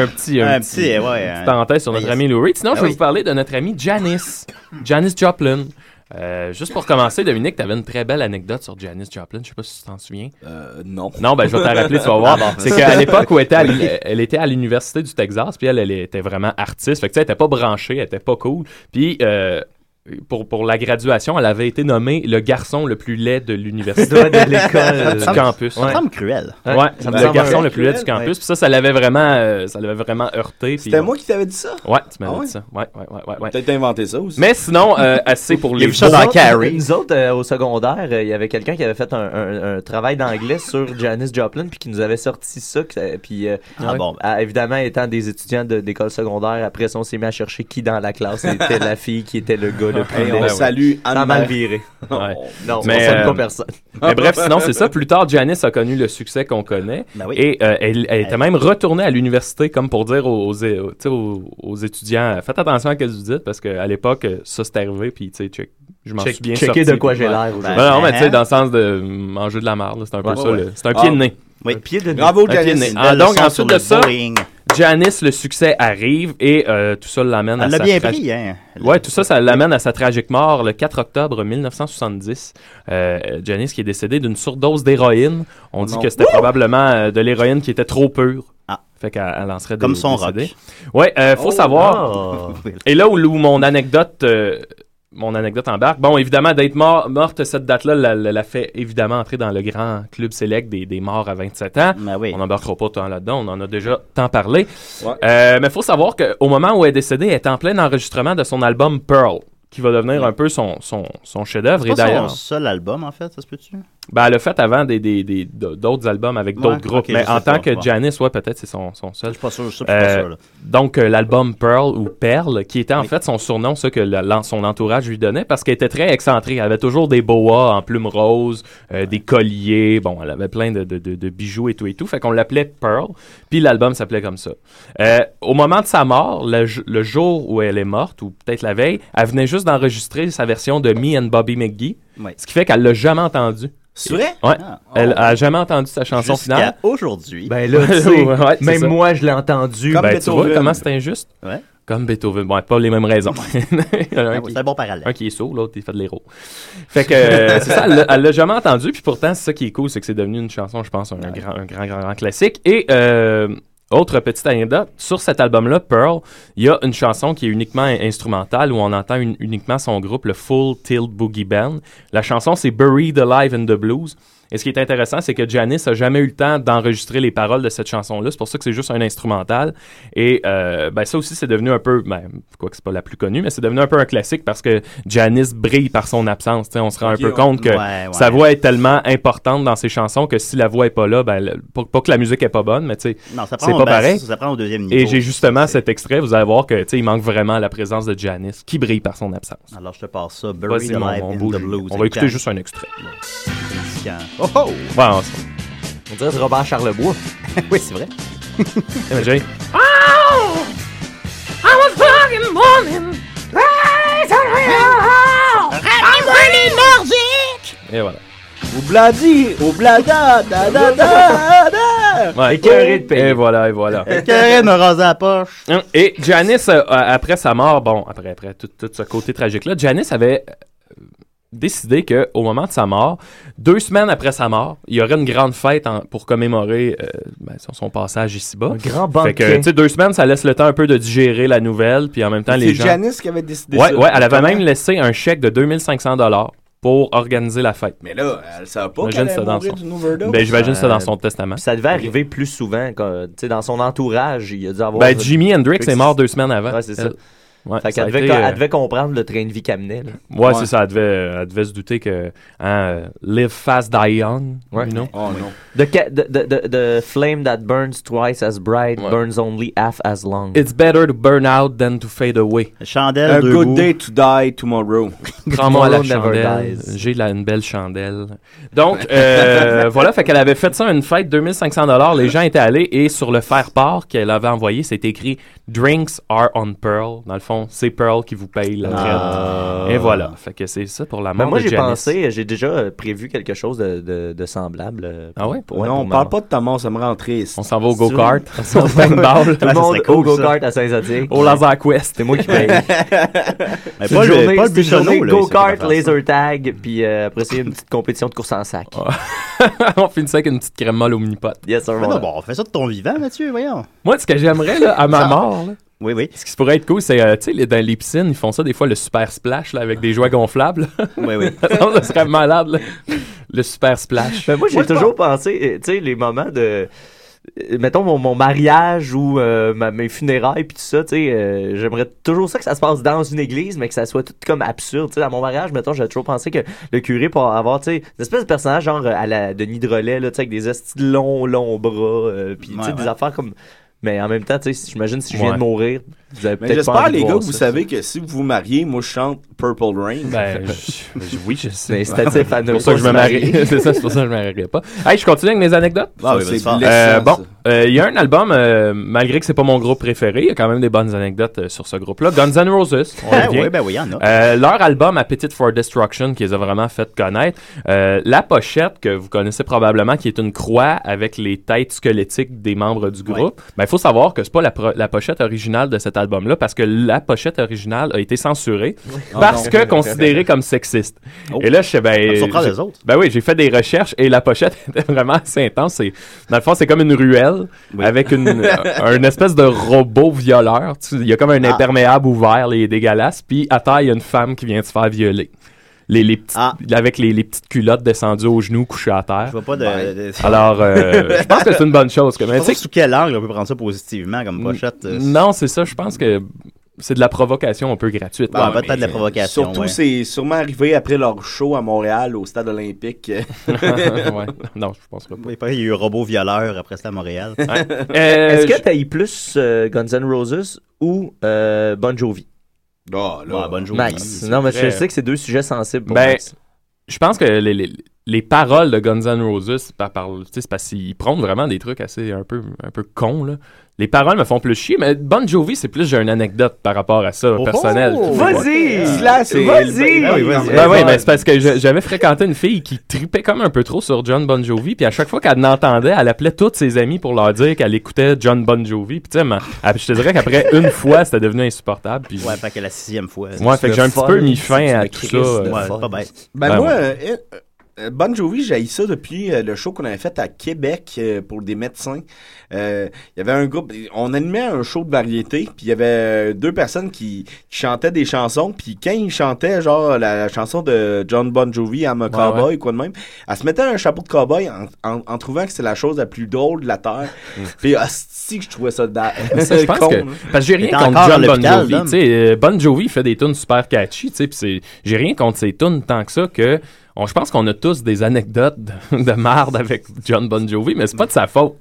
petit, un Un petit- petit, ouais, une un- petite parenthèse sur notre Yes. ami Lou Reed. Sinon, je vais oui. vous parler de notre ami Janice. Janice Joplin. Euh, juste pour commencer, Dominique, tu avais une très belle anecdote sur Janice Joplin. Je sais pas si tu t'en souviens. Euh, non. Non, ben je vais t'en rappeler, tu vas voir. c'est qu'à l'époque où elle était à, l'uni- elle était à l'université du Texas, puis elle, elle était vraiment artiste. Fait que tu sais, elle était pas branchée, elle était pas cool. Puis euh, pour, pour la graduation, elle avait été nommée le garçon le plus laid de l'université. De l'école. du campus. Ça me semble cruel. Ouais, ça me le garçon le plus laid du campus. Puis ça, ça l'avait vraiment, euh, ça l'avait vraiment heurté. C'était moi qui t'avais dit ça? Ouais, tu m'avais Ah ouais? dit ça. Ouais, ouais, ouais, ouais. ouais. Peut-être inventé ça aussi. Mais sinon, euh, assez pour Il y a les ça dans Carrie. Nous autres, euh, au secondaire, euh, il y avait quelqu'un qui avait fait un, un- un travail d'anglais sur Janis Joplin, puis qui nous avait sorti ça. Puis, euh, Ah bon. ah, évidemment, étant des étudiants de- d'école secondaire, après ça, on s'est mis à chercher qui dans la classe était la fille, qui était le gars Hey, on ouais. salue Ça a mal Anne-Marie. viré. Ouais. Non, Mais, on salue euh, pas personne. Mais bref, sinon, c'est ça. Plus tard, Janice a connu le succès qu'on connaît. Ben oui. Et euh, elle, elle était même retournée à l'université comme pour dire aux, aux, tu sais, aux- aux étudiants faites attention à ce que vous dites parce qu'à l'époque, euh, ça c'est arrivé. Puis, tu sais, check- je m'en suis bien checker sorti. de quoi j'ai l'air Ben, aujourd'hui. Ben non, mais tu sais, hein? dans le sens de manger de la marde, c'est un peu Ouais, ça. C'est un pied Ah. de nez. Oui. Un pied de Bravo, Janice. nez. Ah, belle donc, ensuite de ça. Janice, le succès arrive et euh, tout ça l'amène à Elle l'a sa bien tra- pris, hein. Ouais, tout ça, ça l'amène à sa tragique mort le 4 octobre 1970. Euh, Janice qui est décédée d'une surdose d'héroïne. On dit non. que c'était probablement euh, de l'héroïne qui était trop pure. Ah. Fait qu'elle elle en serait Comme son décédée. rock. Ouais, euh, faut Oh, savoir. ah. Et là où, où mon anecdote euh, mon anecdote embarque. Bon, évidemment, d'être mort, morte cette date-là, la, la- la fait évidemment entrer dans le grand club select des, des morts à 27 ans. Ben oui. On n'embarquera pas tant là-dedans, on en a déjà tant parlé. Ouais. Euh, mais il faut savoir qu'au moment où elle est décédée, elle est en plein enregistrement de son album Pearl, qui va devenir un peu son, son, son chef-d'œuvre. C'est d'ailleurs, son seul album, en fait, ça se peut-tu? ben, elle a fait avant des, des, des- d'autres albums avec Ouais, d'autres groupes. mais en tant pas, que bon. Janice, ouais, peut-être c'est son, son seul. Je suis pas sûr, je suis pas Euh, sûr. là. donc, euh, l'album Pearl ou Perle, qui était en Oui. fait son surnom, ce que la- son entourage lui donnait, parce qu'elle était très excentrique. Elle avait toujours des boas en plumes roses, euh, des colliers. Bon, elle avait plein de, de- de- de bijoux et tout et tout. Fait qu'on l'appelait Pearl. Puis l'album s'appelait comme ça. Euh, au moment de sa mort, le, le jour où elle est morte, ou peut-être la veille, elle venait juste d'enregistrer sa version de Me and Bobby McGee. Oui. Ce qui fait qu'elle l'a jamais entendu. C'est vrai? Ouais. Ah, Elle oh. a jamais entendu sa chanson Jusqu'à finale. aujourd'hui. Ben là, tu sais, Ouais, c'est même ça. moi, je l'ai entendu. Comme Ben, tu vois Beethoven. comment c'est injuste? Ouais. Comme Beethoven. Bon, pas les mêmes raisons. Il y en a un Ah qui- C'est un bon parallèle. un qui est sourd, l'autre il fait de l'héros. Fait que euh, c'est ça, elle l'a- elle l'a jamais entendu, puis pourtant c'est ça qui est cool, c'est que c'est devenu une chanson, je pense, un, grand, un grand, grand, grand classique. Et euh, autre petite anecdote, sur cet album-là, Pearl, il y a une chanson qui est uniquement in- instrumentale où on entend uniquement son groupe, le Full Tilt Boogie Band. La chanson c'est Buried Alive in the Blues. Et ce qui est intéressant, c'est que Janice a jamais eu le temps d'enregistrer les paroles de cette chanson-là. C'est pour ça que c'est juste un instrumental. Et euh, ben, ça aussi, c'est devenu un peu, ben, quoi que c'est pas la plus connue, mais c'est devenu un peu un classique parce que Janice brille par son absence. Tu sais, on se rend un peu compte que Ouais, ouais. sa voix est tellement importante dans ses chansons que si la voix est pas là, ben, le- pas, pas que la musique est pas bonne, mais tu sais, c'est pas pareil. Ça, ça prend au deuxième niveau. Et j'ai justement cet extrait, vous allez voir que il manque vraiment la présence de Janice qui brille par son absence. Alors, je te passe ça. Buried Alive in the. Blues. On va écouter juste un extrait. Jan- Oh, oh! Ouais, on On dirait du Robert Charlebois. oui, c'est vrai. Eh ben, Jay. Et voilà. Oubladi, oublada, da da da da. Ouais. Écœuré de payer. Et voilà, et voilà. Karen me raser la poche. Hein, Et Janice, euh, après sa mort, bon, après, après tout, tout ce côté tragique-là, Janice avait euh, décidé qu'au moment de sa mort, deux semaines après sa mort, il y aurait une grande fête en- pour commémorer euh, ben, son, son passage ici-bas. Un grand Fait que, banquet. tu sais, deux semaines, ça laisse le temps un peu de digérer la nouvelle, puis en même temps, les C'est gens... Janice qui avait décidé Ouais, ça. ouais, elle avait même laissé un chèque de 2500 dollars pour organiser la fête. Mais là, elle savait pas qu'elle allait dans son- d'une overdose. Ben, j'imagine ça Euh, dans son testament. Ça devait arriver plus souvent. quand, tu sais, dans son entourage, il a dû avoir. Ben, Jimi Hendrix Fait que est mort deux semaines avant. Ouais, c'est ça. Elle. Ouais, Fait qu'elle devait, euh, elle devait comprendre le train de vie qu'elle menait. là. Ouais, Ouais. c'est ça. Elle devait, elle devait se douter que hein, euh, live fast, die young. Ouais. you know? Oh non. The, ca- the, the, the, the flame that burns twice as bright Ouais. burns only half as long. It's better to burn out than to fade away. Chandelle, A deux good day to die tomorrow. Prends-moi la chandelle. J'ai une belle chandelle. Donc, euh, voilà, fait qu'elle avait fait ça une fête, 2500 dollars. Les gens étaient allés et sur le faire-part qu'elle avait envoyé, c'était écrit Drinks are on Pearl. Dans le fond, c'est Pearl qui vous paye la traite. Ah. Et voilà. Fait que c'est ça pour la Ben, mort moi, de j'ai Janice. pensé, j'ai déjà euh, prévu quelque chose de, de, de semblable. euh, Ah ouais? pour- ouais, non, pour on ma parle mort. pas de ta mort, ça me rend triste. On s'en va au Si tu veux. go-kart. au. Tout le monde au go-kart à Saint-Zadig. au laser quest. C'est moi qui paye. Mais pas une le, pas go-kart, laser tag, puis euh, après c'est une petite compétition de course en sac. on finit ça avec une petite crème molle au mini-pot. Yes, sir. bon, on fait ça de ton vivant, Mathieu, voyons. Moi, ce que j'aimerais, là, à ma mort, là, Oui, oui. ce qui pourrait être cool, c'est, euh, tu sais, dans les piscines, ils font ça des fois, le super splash, là, avec des jouets gonflables. Oui, oui. ça serait malade, là. Le super splash. Ben, moi, j'ai toujours pensé, euh, tu sais, les moments de. euh, Mettons mon, mon mariage ou euh, ma- mes funérailles puis tout ça, tu sais, euh, j'aimerais toujours ça que ça se passe dans une église, mais que ça soit tout comme absurde. Tu sais, à mon mariage, mettons, j'ai toujours pensé que le curé pour avoir, tu sais, une espèce de personnage genre à la Denis Drolet, là, tu sais, avec des estis longs, longs bras, euh, puis tu sais, Ouais, des ouais. affaires comme. Mais en même temps, tu sais, j'imagine si je viens Ouais. de mourir, vous avez Mais peut-être pas j'espère, les gars, que vous ça. savez que si vous vous mariez, moi, je chante Purple Rain. Ben, je- je- oui, je sais. C'est pour ça que je me marie. marier. c'est ça, c'est pour ça que je me marierai pas. Hey, je continue avec mes anecdotes. Ah oui, Euh, bon, euh, il y a un album, euh, malgré que c'est pas mon groupe préféré, il y a quand même des bonnes anecdotes euh, sur ce groupe-là. Guns N' Roses, on Ah, oui, ben oui, il y en a. Euh, leur album Appetite for Destruction qui les a vraiment fait connaître. Euh, la pochette que vous connaissez probablement qui est une croix avec les têtes squelettiques des membres du groupe. Ben, faut savoir que c'est pas la, la pochette originale de cet album-là parce que la pochette originale a été censurée Oh parce non. que considérée comme sexiste. Oh. Et là, je sais, Ça ben. j'ai- les autres. Ben oui, j'ai fait des recherches et la pochette était vraiment assez intense. C'est, dans le fond, c'est comme une ruelle avec une, un une espèce de robot violeur. Tu- Il y a comme un Ah. imperméable ouvert, les dégueulasse. Puis à terre, il y a une femme qui vient de se faire violer. Les, les petites, Avec les, les petites culottes descendues aux genoux, couchées à terre. Je vois pas de. de- Alors, euh, je pense que c'est une bonne chose. que- mais Je tu sais sous quel angle on peut prendre ça positivement comme pochette. euh, non, c'est ça. Je pense que c'est de la provocation un peu gratuite. Ouais, peut-être de la provocation. Surtout, ouais. c'est sûrement arrivé après leur show à Montréal, au stade olympique. ouais. Non, je pense pas. Il y a eu un robot violeur après ça à Montréal. Est-ce que t'as eu plus euh, Guns N' Roses ou euh, Bon Jovi? Oh, là. Ouais, Bon Jovi. Max. Non, mais je sais que c'est deux sujets sensibles pour Ben, Max. je pense que les, les, les paroles de Guns N' Roses, par, par, tu sais, c'est parce qu'ils prônent vraiment des trucs assez un peu, un peu cons. Là. Les paroles me font plus chier, mais Bon Jovi, c'est plus j'ai une anecdote par rapport à ça, personnelle. oh! Vas-y! C'est- Vas-y! Ah oui, vas-y. Ben oui, mais c'est parce que j'avais fréquenté une fille qui tripait comme un peu trop sur John Bon Jovi, puis à chaque fois qu'elle l'entendait, elle appelait toutes ses amies pour leur dire qu'elle écoutait John Bon Jovi, puis tu sais, elle- je te dirais qu'après une fois, c'était devenu insupportable. Puis Ouais, fait que la sixième fois. Ouais, fait que j'ai un petit peu mis fin à tout ça. euh, Ouais, c'est pas bête. Ben, Ben moi, euh, Bon Jovi, j'ai ça depuis euh, le show qu'on avait fait à Québec euh, pour des médecins. Euh, Il y avait un groupe, on animait un show de variété, puis il y avait deux personnes qui, qui chantaient des chansons, puis quand ils chantaient genre la, la chanson de John Bon Jovi, I'm a Cowboy, ouais. quoi de même, elle se mettait un chapeau de cowboy en, en, en trouvant que c'est la chose la plus drôle de la terre. puis hostie que je trouvais ça da- je pense con, que là. parce que j'ai rien contre John Bon Jovi, Dom. tu sais Bon Jovi fait des tunes super catchy, tu sais, puis c'est j'ai rien contre ses tunes tant que ça que on, je pense qu'on a tous des anecdotes de, de marde avec John Bon Jovi, mais c'est pas de sa faute.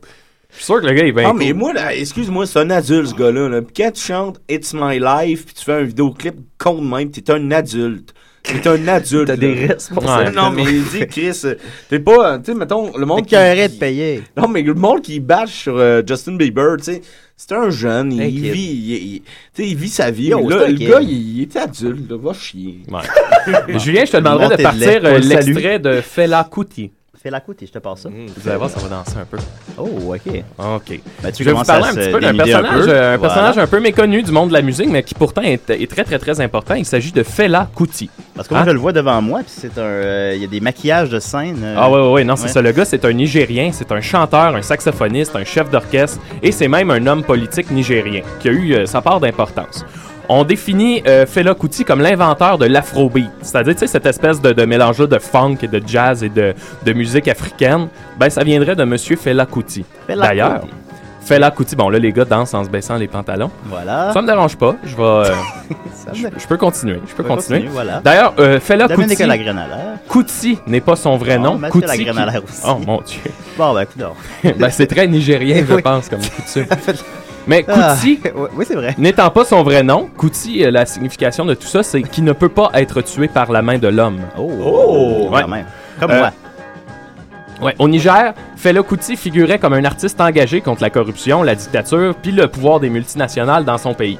Je suis sûr que le gars est bien Ah, mais moi, là, excuse-moi, c'est un adulte, ce gars-là. Là. Puis quand tu chantes It's My Life, puis tu fais un vidéoclip con de même, t'es un adulte. T'es un adulte. T'as des ça. Non, mais dis, Chris, euh, t'es pas, euh, tu sais, mettons, le monde. T'es carré de payer. Non, mais le monde qui bâche sur euh, Justin Bieber, tu sais, c'est un jeune, il, vit, il, il- tu sais, il vit sa vie. Là, le kid. gars, il, il est adulte, là, va chier. Ouais. Julien, je te demanderais de partir l'extrait de Fela Kuti. Fais la et je te passe ça. Vous allez voir, ça va danser un peu. Oh, ok. OK. Ben, tu je vais vous parler un petit peu d'un dénuder un personnage, peu. euh, un Voilà. personnage un peu méconnu du monde de la musique, mais qui pourtant est, est très, très, très important. Il s'agit de Fela Kuti. Parce que moi, Hein? je le vois devant moi, puis c'est un. euh, Il y a des maquillages de scène. euh, Ah ouais, ouais, ouais, non, c'est ouais. ça. Le gars, c'est un Nigérien, c'est un chanteur, un saxophoniste, un chef d'orchestre, et c'est même un homme politique nigérien qui a eu euh, sa part d'importance. On définit euh, Fela Kuti comme l'inventeur de l'afrobeat, c'est-à-dire tu sais, cette espèce de, de mélange de funk et de jazz et de, de musique africaine. Ben, ça viendrait de Monsieur Fela Kuti. D'ailleurs. Fela Kuti, bon là, les gars dansent en se baissant les pantalons. Voilà. Ça me dérange pas. Je vais. euh, je, peux continuer. Je peux continuer. continuer, voilà. D'ailleurs, euh, Fela Kuti. la. Kuti n'est pas son vrai nom. Kuti. qui- Lagrenadère aussi. Oh mon dieu. Bon, ben, ben, c'est très nigérien, je Oui. pense, comme coutume. Mais Ah, oui, c'est vrai. n'étant pas son vrai nom, Kuti, euh, la signification de tout ça, c'est qu'il ne peut pas être tué par la main de l'homme. Oh, Ouais. quand même. Comme Euh, moi. Ouais, au Niger, Fela Kuti figurait comme un artiste engagé contre la corruption, la dictature, puis le pouvoir des multinationales dans son pays.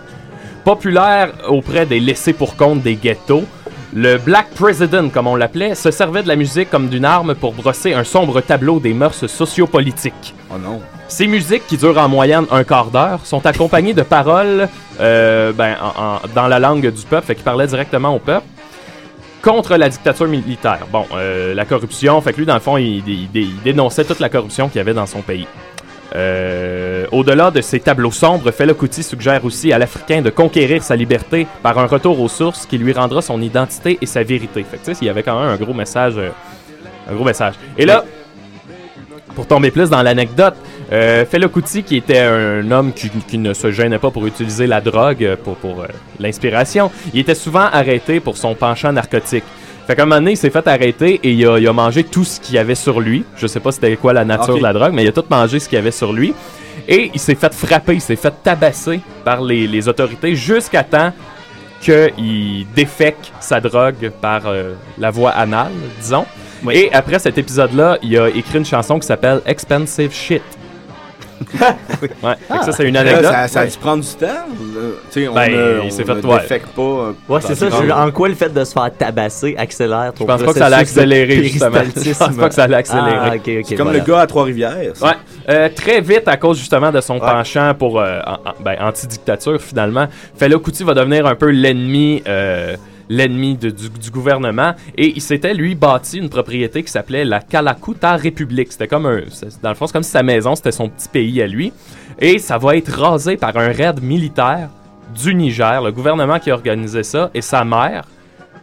Populaire auprès des laissés pour compte des ghettos, le Black President, comme on l'appelait, se servait de la musique comme d'une arme pour brosser un sombre tableau des mœurs sociopolitiques. Oh non. Ces musiques, qui durent en moyenne un quart d'heure, sont accompagnées de paroles euh, ben, en- en- dans la langue du peuple, fait qu'il parlait directement au peuple, contre la dictature militaire. Bon, euh, la corruption, fait que lui, dans le fond, il, il- il dénonçait toute la corruption qu'il y avait dans son pays. Euh, Au-delà de ces tableaux sombres, Fela Kuti suggère aussi à l'Africain de conquérir sa liberté par un retour aux sources qui lui rendra son identité et sa vérité. Fait que il y avait quand même un gros message. euh, un gros message. Et là, pour tomber plus dans l'anecdote, euh, qui était un homme qui, ne se gênait pas pour utiliser la drogue euh, pour, l'inspiration, il était souvent arrêté pour son penchant narcotique. Fait qu'à un moment donné, il s'est fait arrêter et il a, il a mangé tout ce qu'il y avait sur lui. Je sais pas c'était quoi la nature de la drogue, mais il a tout mangé ce qu'il y avait sur lui. Et il s'est fait frapper, il s'est fait tabasser par les, les autorités jusqu'à temps qu'il défèque sa drogue par euh, la voie anale, disons. Et après cet épisode-là, il a écrit une chanson qui s'appelle Expensive Shit. Ouais. Que ça, c'est une Là, anecdote. ça, ça a Ouais. dû prendre du temps. là. Tu sais, on Ben, ne il s'est fait- ne ouais. pas. euh, Ouais, c'est ça. je- en quoi le fait de se faire tabasser accélère ton Je pense pas que ça allait accélérer, justement. Je pense pas que ça allait accélérer. Ah, ok, ok, C'est comme voilà. le gars à Trois-Rivières. Ouais. Euh, très vite, à cause justement de son penchant pour euh, en- en- ben, anti-dictature, finalement, Fela Kuti va devenir un peu l'ennemi. euh, l'ennemi du, du gouvernement et il s'était lui bâti une propriété qui s'appelait la Kalakuta République c'était comme un dans le fond c'est comme si sa maison c'était son petit pays à lui et ça va être rasé par un raid militaire du Niger le gouvernement qui a organisé ça et sa mère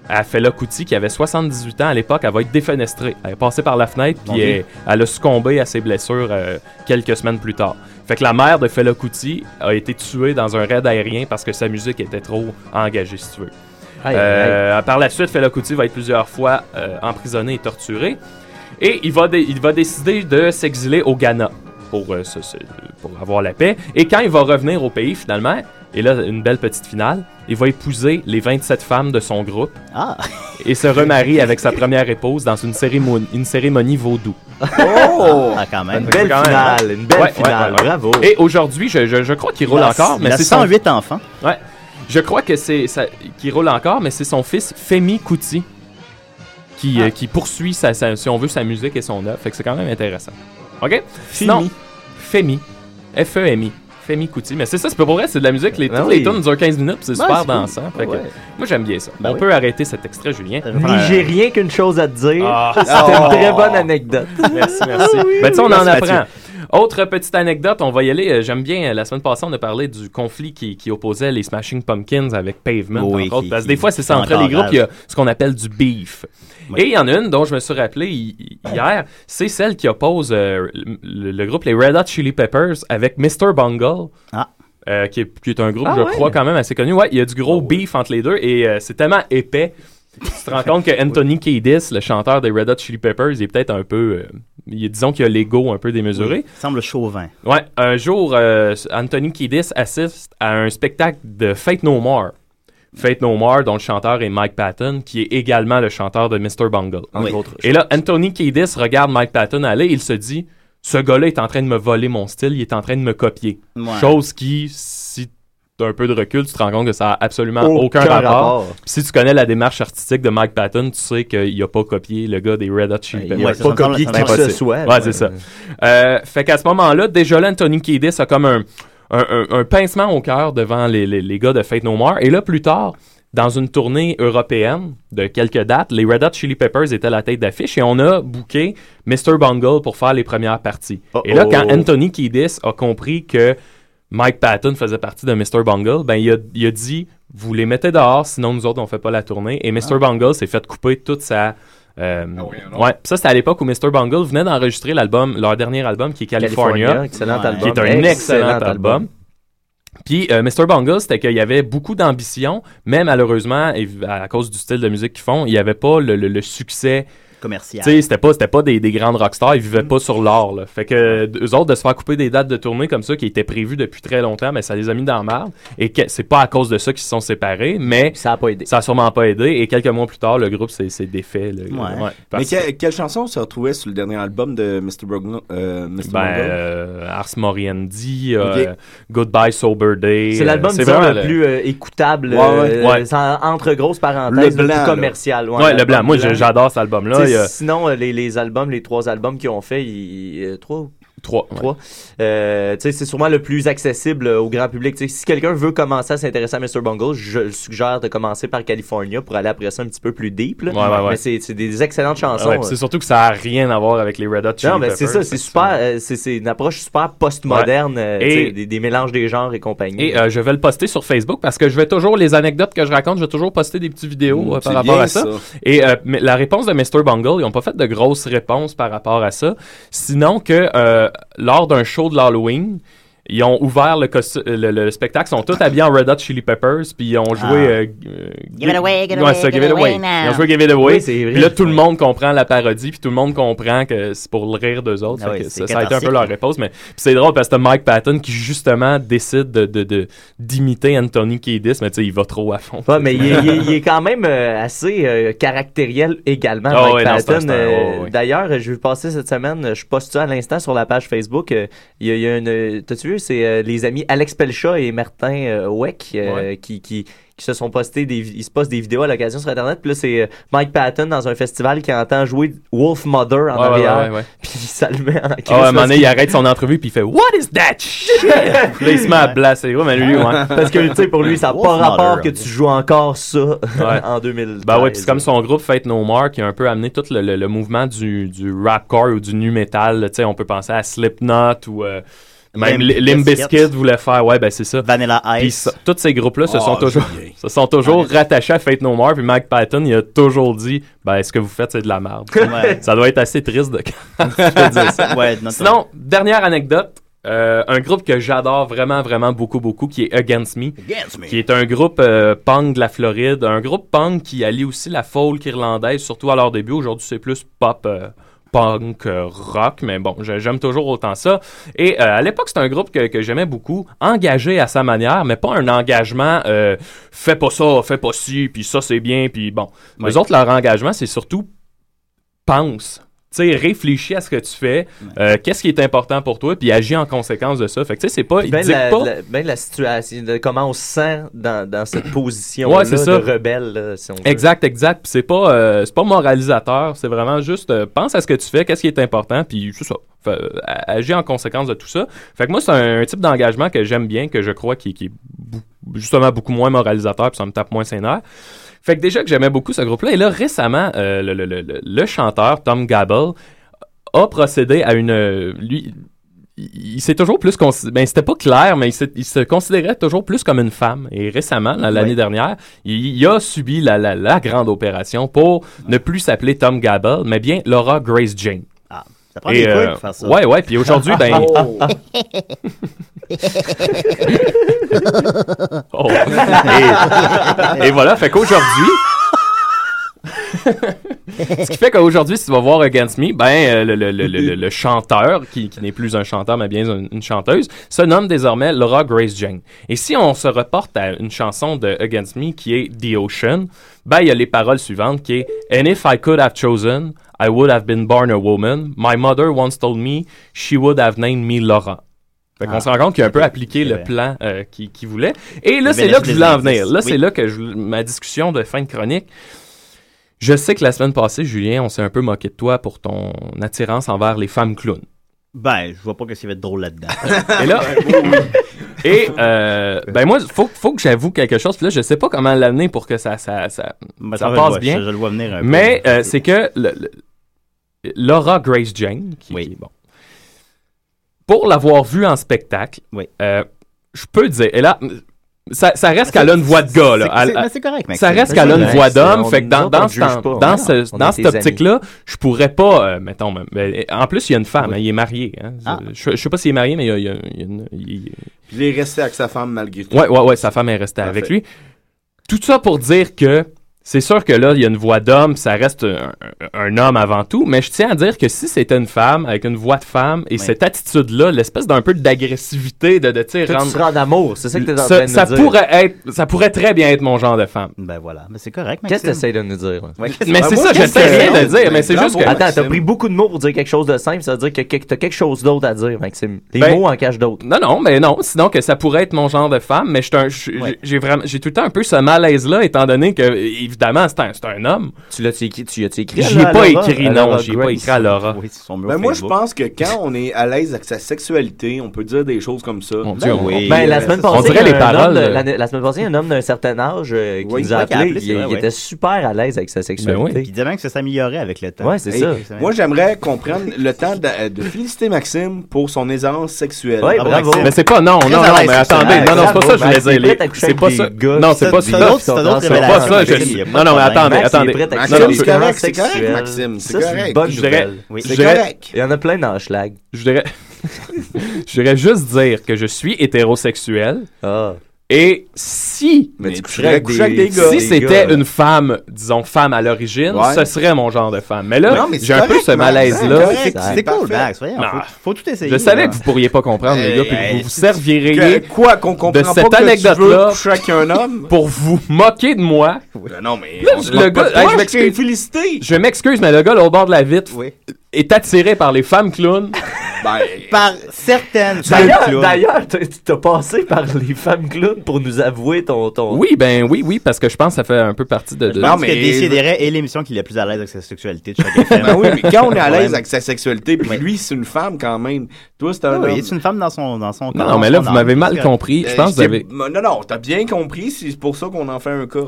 elle fait Kuti qui avait 78 ans à l'époque, elle va être défenestrée. Elle est passée par la fenêtre puis elle, elle a succombé à ses blessures euh, quelques semaines plus tard. Fait que la mère de Fela Kuti a été tuée dans un raid aérien parce que sa musique était trop engagée, si tu veux. Aïe, Euh, Par la suite, Fela Kuti va être plusieurs fois euh, emprisonné et torturé. Et il va, dé- il va décider de s'exiler au Ghana pour, euh, pour avoir la paix. Et quand il va revenir au pays, finalement, et là, une belle petite finale, il va épouser les 27 femmes de son groupe Ah! et se remarie avec sa première épouse dans une cérémonie, une cérémonie vaudou. Oh! Ah, quand même. Une belle Quand même, finale, une belle Ouais, finale. ouais, ouais. Bravo. Et aujourd'hui, je, je- je crois qu'il roule Il a- encore, mais c'est son 108 enfants. Ouais. Je crois que c'est ça- qu'il roule encore, mais c'est son fils Femi Kuti qui, euh, qui poursuit sa, sa- si on veut sa musique et son œuvre. Fait que c'est quand même intéressant. OK? Sinon, Femi. F-E-M-I. Femi Kuti. Mais c'est ça, c'est pas pour vrai, c'est de la musique. Les, Ah toutes les oui. tunes durent 15 minutes, puis c'est Ouais, super cool. dansant. Fait que, Ouais. moi, j'aime bien ça. Ben on oui. peut arrêter cet extrait, Julien. Ni j'ai rien qu'une chose à te dire. Ah. C'était Oh. une très bonne anecdote. Merci, merci. Ben, tu sais, on en apprend. Mathieu. Autre petite anecdote, on va y aller. Euh, J'aime bien, euh, la semaine passée, on a parlé du conflit qui, qui opposait les Smashing Pumpkins avec Pavement, Oui, entre autres. Parce que des fois, c'est ça, entre les groupes, il y a ce qu'on appelle du beef. Oui. Et il y en a une dont je me suis rappelé hi- hi- hier, c'est celle qui oppose euh, le, le groupe les Red Hot Chili Peppers avec Mr. Bungle. Ah. euh, qui, est, qui est un groupe, Ah je ouais? crois, quand même assez connu. Ouais, il y a du gros beef entre les deux et euh, c'est tellement épais. Tu te rends compte que Anthony Kiedis, le chanteur des Red Hot Chili Peppers, il est peut-être un peu. euh, il- disons qu'il a l'ego un peu démesuré. Il semble chauvin. Ouais, un jour, euh, Anthony Kiedis assiste à un spectacle de Fate No More. Fate No More, dont le chanteur est Mike Patton, qui est également le chanteur de Mr. Bungle. Entre Oui. autres Et là, Anthony Kiedis regarde Mike Patton aller et il se dit Ce gars-là est en train de me voler mon style, il est en train de me copier. Ouais. Chose qui, si tu as un peu de recul, tu te rends compte que ça a absolument aucun, Aucun rapport. rapport. Puis si tu connais la démarche artistique de Mike Patton, tu sais qu'il a pas copié le gars des Red Hot Chili Il Peppers. a Ouais, ça pas copié qui que ce soit. Ouais, c'est ça. Euh, fait qu'à ce moment-là, déjà là, Anthony Kiedis a comme un, un, un- un pincement au cœur devant les, les, les gars de Fate No More. Et là, plus tard, dans une tournée européenne de quelques dates, les Red Hot Chili Peppers étaient à la tête d'affiche et on a booké Mr. Bungle pour faire les premières parties. Et là, quand Anthony Kiedis a compris que Mike Patton faisait partie de Mr. Bungle, ben il a, il a dit vous les mettez dehors, sinon nous autres on fait pas la tournée. Et Mr. Bungle s'est fait couper toute sa euh, ouais, Puis ça c'était à l'époque où Mr. Bungle venait d'enregistrer l'album, leur dernier album qui est California, excellent Ouais. album. qui est un excellent, album. Puis euh, Mr. Bungle, c'était qu'il y avait beaucoup d'ambition, mais malheureusement, à cause du style de musique qu'ils font, il n'y avait pas le, le- le succès Commercial. tu sais, c'était pas, c'était pas des, des grandes rockstars, ils vivaient pas sur l'or, là. Fait que, eux autres, de se faire couper des dates de tournée comme ça, qui étaient prévues depuis très longtemps, mais ça les a mis dans la merde. Et que c'est pas à cause de ça qu'ils se sont séparés, mais Ça a pas aidé. ça a sûrement pas aidé. Et quelques mois plus tard, le groupe s'est, s'est défait, là. Ouais. parce Mais que- quelle chanson se retrouvait sur le dernier album de Mr. Bungle? Euh, Mr. ben, euh, Ars Moriendi, euh, Ok. Goodbye Sober Day. C'est l'album euh, le plus euh, écoutable, Ouais, ouais. euh, Ouais. sans- entre grosses parenthèses, Le le, blanc, plus commercial. Ouais, le blanc. Moi, j'adore cet album-là. Sinon, euh, les, les albums, les trois albums qu'ils ont fait, ils, trois ou trois. ouais. trois, euh, c'est sûrement le plus accessible euh, au grand public. Si quelqu'un veut commencer à s'intéresser à Mr. Bungle, je le suggère de commencer par California pour aller après ça un petit peu plus deep. là. Ouais, ouais, ouais. Mais c'est des excellentes chansons. Ouais, puis c'est surtout que ça a rien à voir avec les Red Hot Chili non, mais c'est ça, c'est super, euh, c'est une approche super postmoderne, euh, des, des mélanges des genres et compagnie. Et euh, je vais le poster sur Facebook parce que je vais toujours, les anecdotes que je raconte, je vais toujours poster des petites vidéos Mm, euh, par rapport à ça. ça. Et euh, la réponse de Mr. Bungle, ils n'ont pas fait de grosses réponses par rapport à ça. Sinon que euh, lors d'un show de l'Halloween, Ils ont ouvert le, costu- le, le spectacle, ils sont tous habillés en Red Hot Chili Peppers, puis ils ont joué. Ah. euh, euh, Give it away, give it ouais, away, ça, give Give it away. Ils ont joué Give It Away. Oui. Puis là, tout le monde comprend la parodie, puis tout le monde comprend que c'est pour le rire d'eux autres. Ah oui, ça, ça a été un peu leur réponse. Mais c'est drôle parce que Mike Patton qui, justement, décide de, de, de- d'imiter Anthony Kiedis, mais tu sais, il va trop à fond. Ouais, mais il est, il est- il est quand même euh, assez euh, caractériel également, Ah Mike ouais, Patton. Euh, ouais. D'ailleurs, je vais passer cette semaine, je poste ça à l'instant sur la page Facebook. euh, Il y a, il y a une. T'as-tu vu, c'est euh, les amis Alex Pelcha et Martin euh, Weck euh, Ouais. qui, qui, qui se sont postés des, ils se postent des vidéos à l'occasion sur Internet. Puis là, c'est euh, Mike Patton dans un festival qui entend jouer Wolf Mother en Ouais, arrière. ouais, ouais. Puis ça le met en crise Ah, à un moment donné, il arrête son entrevue puis il fait What is that shit? Là, il se met à blasser. Ouais, mais lui, ouais. Parce que, tu sais, pour lui, ça n'a pas rapport que tu joues encore ça Ouais. en 2000. Ben ouais, puis c'est comme son groupe Fate No More qui a un peu amené tout le, le- le mouvement du, du rapcore ou du nu metal. Tu sais, on peut penser à Slipknot ou euh, même. Bizkit voulait faire. Ouais, ben c'est ça. Vanilla Puis Ice. ça- tous ces groupes-là se sont toujours, Julien. se sont toujours rattachés à Fate No More. Puis Mike Patton, il a toujours dit Ben, ce que vous faites, c'est de la merde. Ouais. ça doit être assez triste de quand tu peux dire ça. Ouais, Sinon, dernière anecdote. euh, un groupe que j'adore vraiment, vraiment beaucoup, beaucoup, qui est Against Me, Against me. qui est un groupe euh, punk de la Floride, un groupe punk qui allie aussi la folk irlandaise, surtout à leur début. Aujourd'hui, c'est plus pop, euh, punk, euh, rock, mais bon, j'ai- j'aime toujours autant ça. Et euh, à l'époque, c'est un groupe que, que j'aimais beaucoup, engagé à sa manière, mais pas un engagement euh, fais pas ça, fais pas ci, puis ça c'est bien, puis bon. Les autres, leur engagement, c'est surtout pense. Tu sais, réfléchis à ce que tu fais, euh, qu'est-ce qui est important pour toi, puis agis en conséquence de ça. Fait que tu sais, c'est pas, ben la, pas. la- ben la situation, de comment on se sent dans, dans cette position Ouais, ça. de rebelle, là, si on veut. Exact, exact. Puis c'est pas, euh, c'est pas moralisateur, c'est vraiment juste euh, pense à ce que tu fais, qu'est-ce qui est important, puis c'est ça. Fait, agis en conséquence de tout ça. Fait que moi, c'est un, un type d'engagement que j'aime bien, que je crois qui, qui est justement beaucoup moins moralisateur, puis ça me tape moins ses nerfs. Fait que déjà que j'aimais beaucoup ce groupe-là, et là, récemment, euh, le, le- le- le- chanteur, Tom Gabel, a procédé à une... euh, Lui, il s'est toujours plus ben c'était pas clair mais il, il se considérait toujours plus comme une femme et récemment la- l'année Oui. dernière il, il a subi la, la, la grande opération pour ne plus s'appeler Tom Gabel mais bien Laura Grace Jane ça prend et, des couilles euh, pour faire ça. ouais ouais puis aujourd'hui ben Oh. Oh. et, et voilà fait qu'aujourd'hui Ce qui fait qu'aujourd'hui, si tu vas voir Against Me, ben, euh, le, le- le- le- le chanteur, qui, qui n'est plus un chanteur, mais bien une, une chanteuse, se nomme désormais Laura Grace Jane. Et si on se reporte à une chanson de Against Me qui est The Ocean, ben, il y a les paroles suivantes qui est And if I could have chosen, I would have been born a woman. My mother once told me she would have named me Laura. Fait qu'on Ah. se rend compte qu'il a un peu appliqué C'est le plan euh, qu'il voulait. Et là, c'est là que je voulais en venir. Là, Oui. c'est là que je, ma discussion de fin de chronique. Je sais que la semaine passée, Julien, on s'est un peu moqué de toi pour ton attirance envers les femmes clowns. Ben, je vois pas y avait de drôle là-dedans. Et là, et euh, ben moi, faut, faut que j'avoue quelque chose. Puis là, je sais pas comment l'amener pour que ça, ça, ça, Ben, ça passe vois, bien. Je, je le vois venir un. Mais euh, c'est que le- le- Laura Grace Jane, qui, Oui. qui bon, pour l'avoir vue en spectacle, Oui. euh, je peux dire, et là, ça, ça reste qu'elle a une voix de gars. Là. C'est- Elle- c'est- mais c'est correct, Maxime. ça reste qu'elle a une voix d'homme. Fait que dans, dans, ce pas. dans, ce- dans cette optique-là, je pourrais pas, euh, mettons, me- ben, en plus, il y a une femme, hein, il est marié. hein. Ah. Je, je sais pas s'il est marié, mais il y a, il y a- il y a une- il- Puis il est resté avec sa femme malgré tout. Ouais, ouais, ouais, sa femme est restée Parfait. avec lui. Tout ça pour dire que c'est sûr que là, il y a une voix d'homme, ça reste un, homme avant tout, mais je tiens à dire que si c'était une femme avec une voix de femme et Oui. cette attitude-là, l'espèce d'un peu d'agressivité, de, de tu rendre- seras en amour, c'est ça que t'es en train ça, de ça nous dire. pourrait être, ça pourrait très bien être mon genre de femme. Ben voilà, mais c'est correct, Qu'est-ce que t'essayes de nous dire? Mais c'est ça, je j'essaie rien de dire, mais c'est juste que... Attends, t'as pris beaucoup de mots pour dire quelque chose de simple, ça veut dire que que- t'as quelque chose d'autre à dire, Maxime. Les Ben- mots en cachent d'autres. Non, non, mais non. Sinon que ça pourrait être mon genre de femme, mais Ouais. j'ai vraiment, j'ai tout le temps un peu ce malaise-là, étant donné que, évidemment, c'est un, c'est un homme. Tu l'as écrit, tu as écrit à J'y ai la- pas écrit, non, Laura j'y ai pas écrit à Laura. Oui, c'est son mur Ben moi, je pense que quand on est à l'aise avec sa sexualité, on peut dire des choses comme ça. Mon Dieu, Ben on- oui. Ben, la euh, semaine ça, passée, on dirait les paroles, euh, la semaine passée, un homme d'un certain âge euh, qui Oui, nous a appelé. appelé, Il, c'est vrai, il ouais. était super à l'aise avec sa sexualité. Puis il disait même que ça s'améliorait avec le temps. Ouais, c'est ça. Moi, j'aimerais qu'on prenne le temps de, de féliciter Maxime pour son aisance sexuelle. Bravo. Maxime. Mais c'est pas, non, non, non, mais attendez, non, non, c'est pas ça que je voulais dire. C'est pas ça. gars. Non, c'est Ça, pas c'est ça. c'est pas ça, Non, non, mais attendez, attendez. c'est correct, c'est correct. Maxime, c'est correct. une bonne Je dirais- nouvelle. Oui. C'est correct. Il y en a plein dans Schlag. Je dirais, Je voudrais juste dire que je suis hétérosexuel. Ah. Et si, Mais tu coucherais avec si des- des gars. Des c'était une femme, disons femme à l'origine, Ouais. ce serait mon genre de femme. Mais là, j'ai un peu ce malaise-là. C'est cool. Max. Voyons, faut, faut tout essayer. Je savais là. que vous pourriez pas comprendre, les gars, puis que vous vous serviriez Que- quoi, qu'on comprend de cette anecdote-là pour vous moquer de moi. Non, mais le gars- je m'excuse. Je m'excuse, mais le gars, au bord de la vitre. Est attiré par les femmes clowns? Ben, Par certaines D'ailleurs, clowns. d'ailleurs, t'as- passé par les femmes clowns pour nous avouer ton. ton... Oui, ben oui, oui, parce que je pense que ça fait un peu partie de... de- Je pense Non, mais- que Décideret est l'émission qui est la plus à l'aise avec sa sexualité de chaque FM. ben oui, mais quand on est à l'aise avec sa sexualité, puis lui, c'est une femme quand même. Toi, c'est un oui, homme. c'est une femme dans son, dans son Non, corps, non, mais là, vous m'avez mal compris. Je Euh, pense que vous avez... Non, non, t'as bien compris, c'est pour ça qu'on en fait un cas.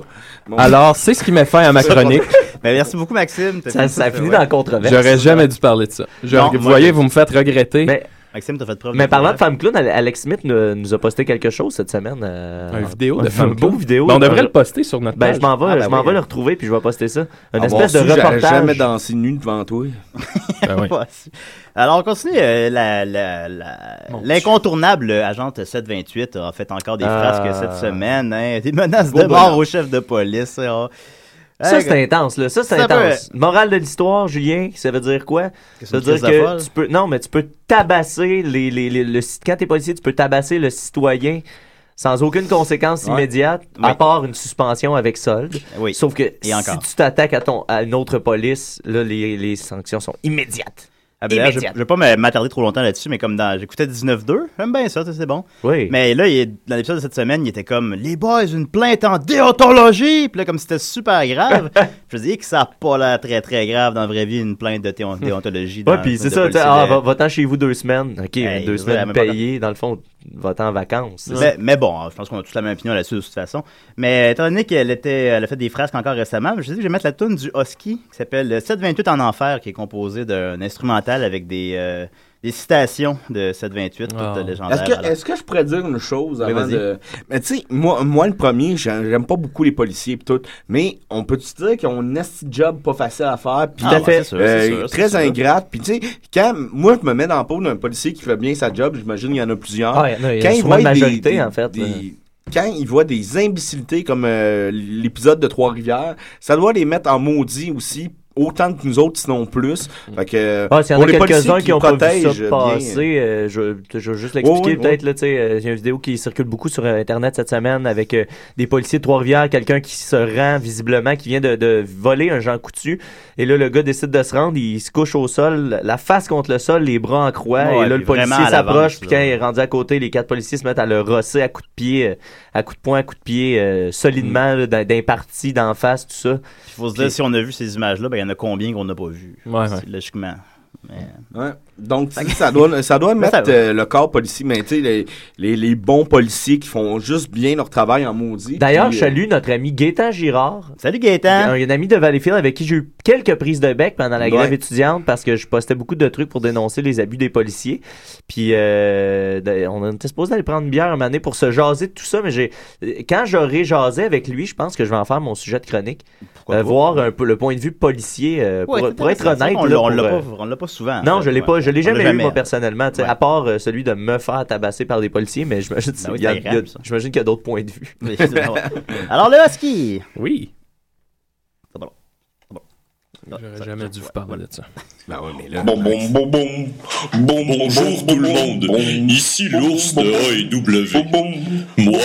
Bon. Alors, c'est ce qui met fin à ma chronique. Mais merci beaucoup, Maxime. Ça, fait ça ça, finit ouais. dans la controverse. J'aurais jamais dû parler de ça. Je- Non, vous moi, voyez, vous me faites regretter. Mais, Maxime, t'as fait preuve mais de parlant de clowns, Ale- Alex Smith nous, nous a posté quelque chose cette semaine. euh, Une vidéo de un femme beau clown. vidéo. Ben, on devrait Un- le poster sur notre Ben, page. je m'en vais, Ah, ben je m'en oui. vais le retrouver puis je vais poster ça. Une Avoir espèce de su, j'aurais reportage. jamais dansé nu devant toi. Ben oui. Alors, on continue. euh, la- la- la- L'incontournable agente 728 a fait encore des Ah. frasques cette semaine. hein, des menaces de mort au chef de police. hein. Ça, c'est intense, là. Ça, c'est intense. Morale de l'histoire, Julien, ça veut dire quoi? Ça veut dire que tu peux, non, mais tu peux tabasser les, les, les- le, quand t'es policier, tu peux tabasser le citoyen sans aucune conséquence Ouais. immédiate, Oui. à part une suspension avec solde. Oui. Sauf que si tu t'attaques à ton, à une autre police, là, les, les sanctions sont immédiates. Ah, ben là, je, je vais pas m'attarder trop longtemps là-dessus, mais comme dans. J'écoutais 19-2. J'aime bien ça, ça, c'est bon. Oui. Mais là, il dans l'épisode de cette semaine, il était comme Les boys, une plainte en déontologie. Puis là, comme c'était super grave, je me dis que ça n'a pas l'air très très grave dans la vraie vie, une plainte de déontologie. Ouais, puis c'est ça, ah, va-t'en chez vous deux semaines. OK, Hey, deux semaines payées, dans le fond, va-t'en en vacances. Mais, mais bon, je pense qu'on a tous la même opinion là-dessus de toute façon. Mais étant donné qu'elle était, elle a fait des frasques encore récemment, je dit que je vais mettre la tune du Husky qui s'appelle 728 en enfer, qui est composé d'un instrumental avec des, euh, des citations de 728, Ah. toutes légendaires. Est-ce que, je pourrais dire une chose avant de. Mais tu sais, moi, moi, le premier, j'ai- j'aime pas beaucoup les policiers pis tout. Mais on peut-tu dire qu'ils ont un nasty job pas facile à faire pis Ah, ouais, euh, très ingrate. Puis tu sais, quand moi je me mets dans la peau d'un policier qui fait bien sa job, j'imagine qu'il y en a plusieurs. Ah, il y en a- il y a quand voit majorité, des- en fait, des- quand ils voient des imbécilités comme euh, l'épisode de Trois-Rivières, ça doit les mettre en maudit aussi. Autant que nous autres, sinon plus. Fait que, Ah, s'il y en pour a les policiers quelques-uns qui ont pas vu ça passer, euh, je, je vais juste l'expliquer Oui, oui, peut-être. là, tu sais, euh, a une vidéo qui circule beaucoup sur euh, Internet cette semaine avec euh, des policiers de Trois-Rivières, quelqu'un qui se rend visiblement, qui vient de, de voler un Jean Coutu. Et là, le gars décide de se rendre, il se couche au sol, la face contre le sol, les bras en croix. Ouais, et là, le policier s'approche, puis quand il est rendu à côté, les quatre policiers se mettent à le rosser à coups de pied, euh, à coups de poing, à coups de pied, euh, solidement, là, d'un d'un parti, d'en face, tout ça. Il faut se dire, si on a vu ces images-là, ben, il y en a combien qu'on n'a pas vu Ouais, Logiquement. Mais- Ouais. Donc, ça doit, ça doit Mais mettre ça euh, le corps policier, mais tu sais, les, les, les bons policiers qui font juste bien leur travail en maudit. D'ailleurs, puis, je euh, salue notre ami Gaétan Girard. Salut y a un ami de Valleyfield avec qui j'ai eu quelques prises de bec pendant la Ouais. grève étudiante parce que je postais beaucoup de trucs pour dénoncer les abus des policiers. Puis euh, on était supposé aller prendre une bière un moment donné pour se jaser de tout ça, mais j'ai quand j'aurai jasé avec lui, je pense que je vais en faire mon sujet de chronique. Pourquoi Euh, pas? voir un peu le point de vue policier euh, pour, Ouais, pour être honnête. On là, l'a- on l'a euh, pas, on l'a pas souvent. non, je l'ai ouais. pas, je l'ai jamais, l'a eu moi personnellement, tu sais, Ouais. à part euh, celui de me faire tabasser par des policiers, mais j'imagine Ben oui, qu'il y a d'autres points de vue. Alors, le Husky! Oui. J'aurais jamais dû vous parler de ça. Ben ouais, mais là. Bon, bon, bon, bon. Bon, bonjour tout le monde. Ici l'ours de A&W. Moi,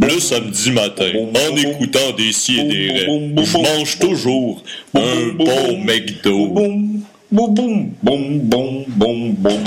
le samedi matin, en écoutant des si et des je mange toujours un bon McDo. Bon, bon, bon, bon, bon, bon,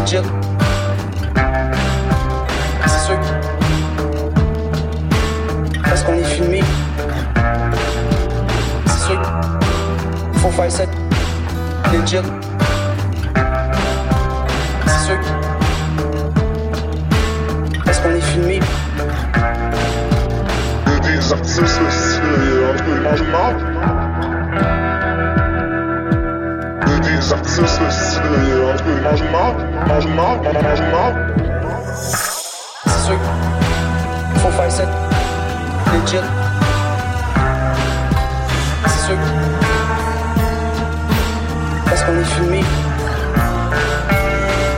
legit. C'est sûr. Parce qu'on est filmé. C'est sûr. Faut faire ça legit. C'est sûr. Parce qu'on est filmé. des artistes stylés, un peu marde, mange marde. C'est sûr. Faut faire ça legit. C'est sûr. Parce qu'on est filmé.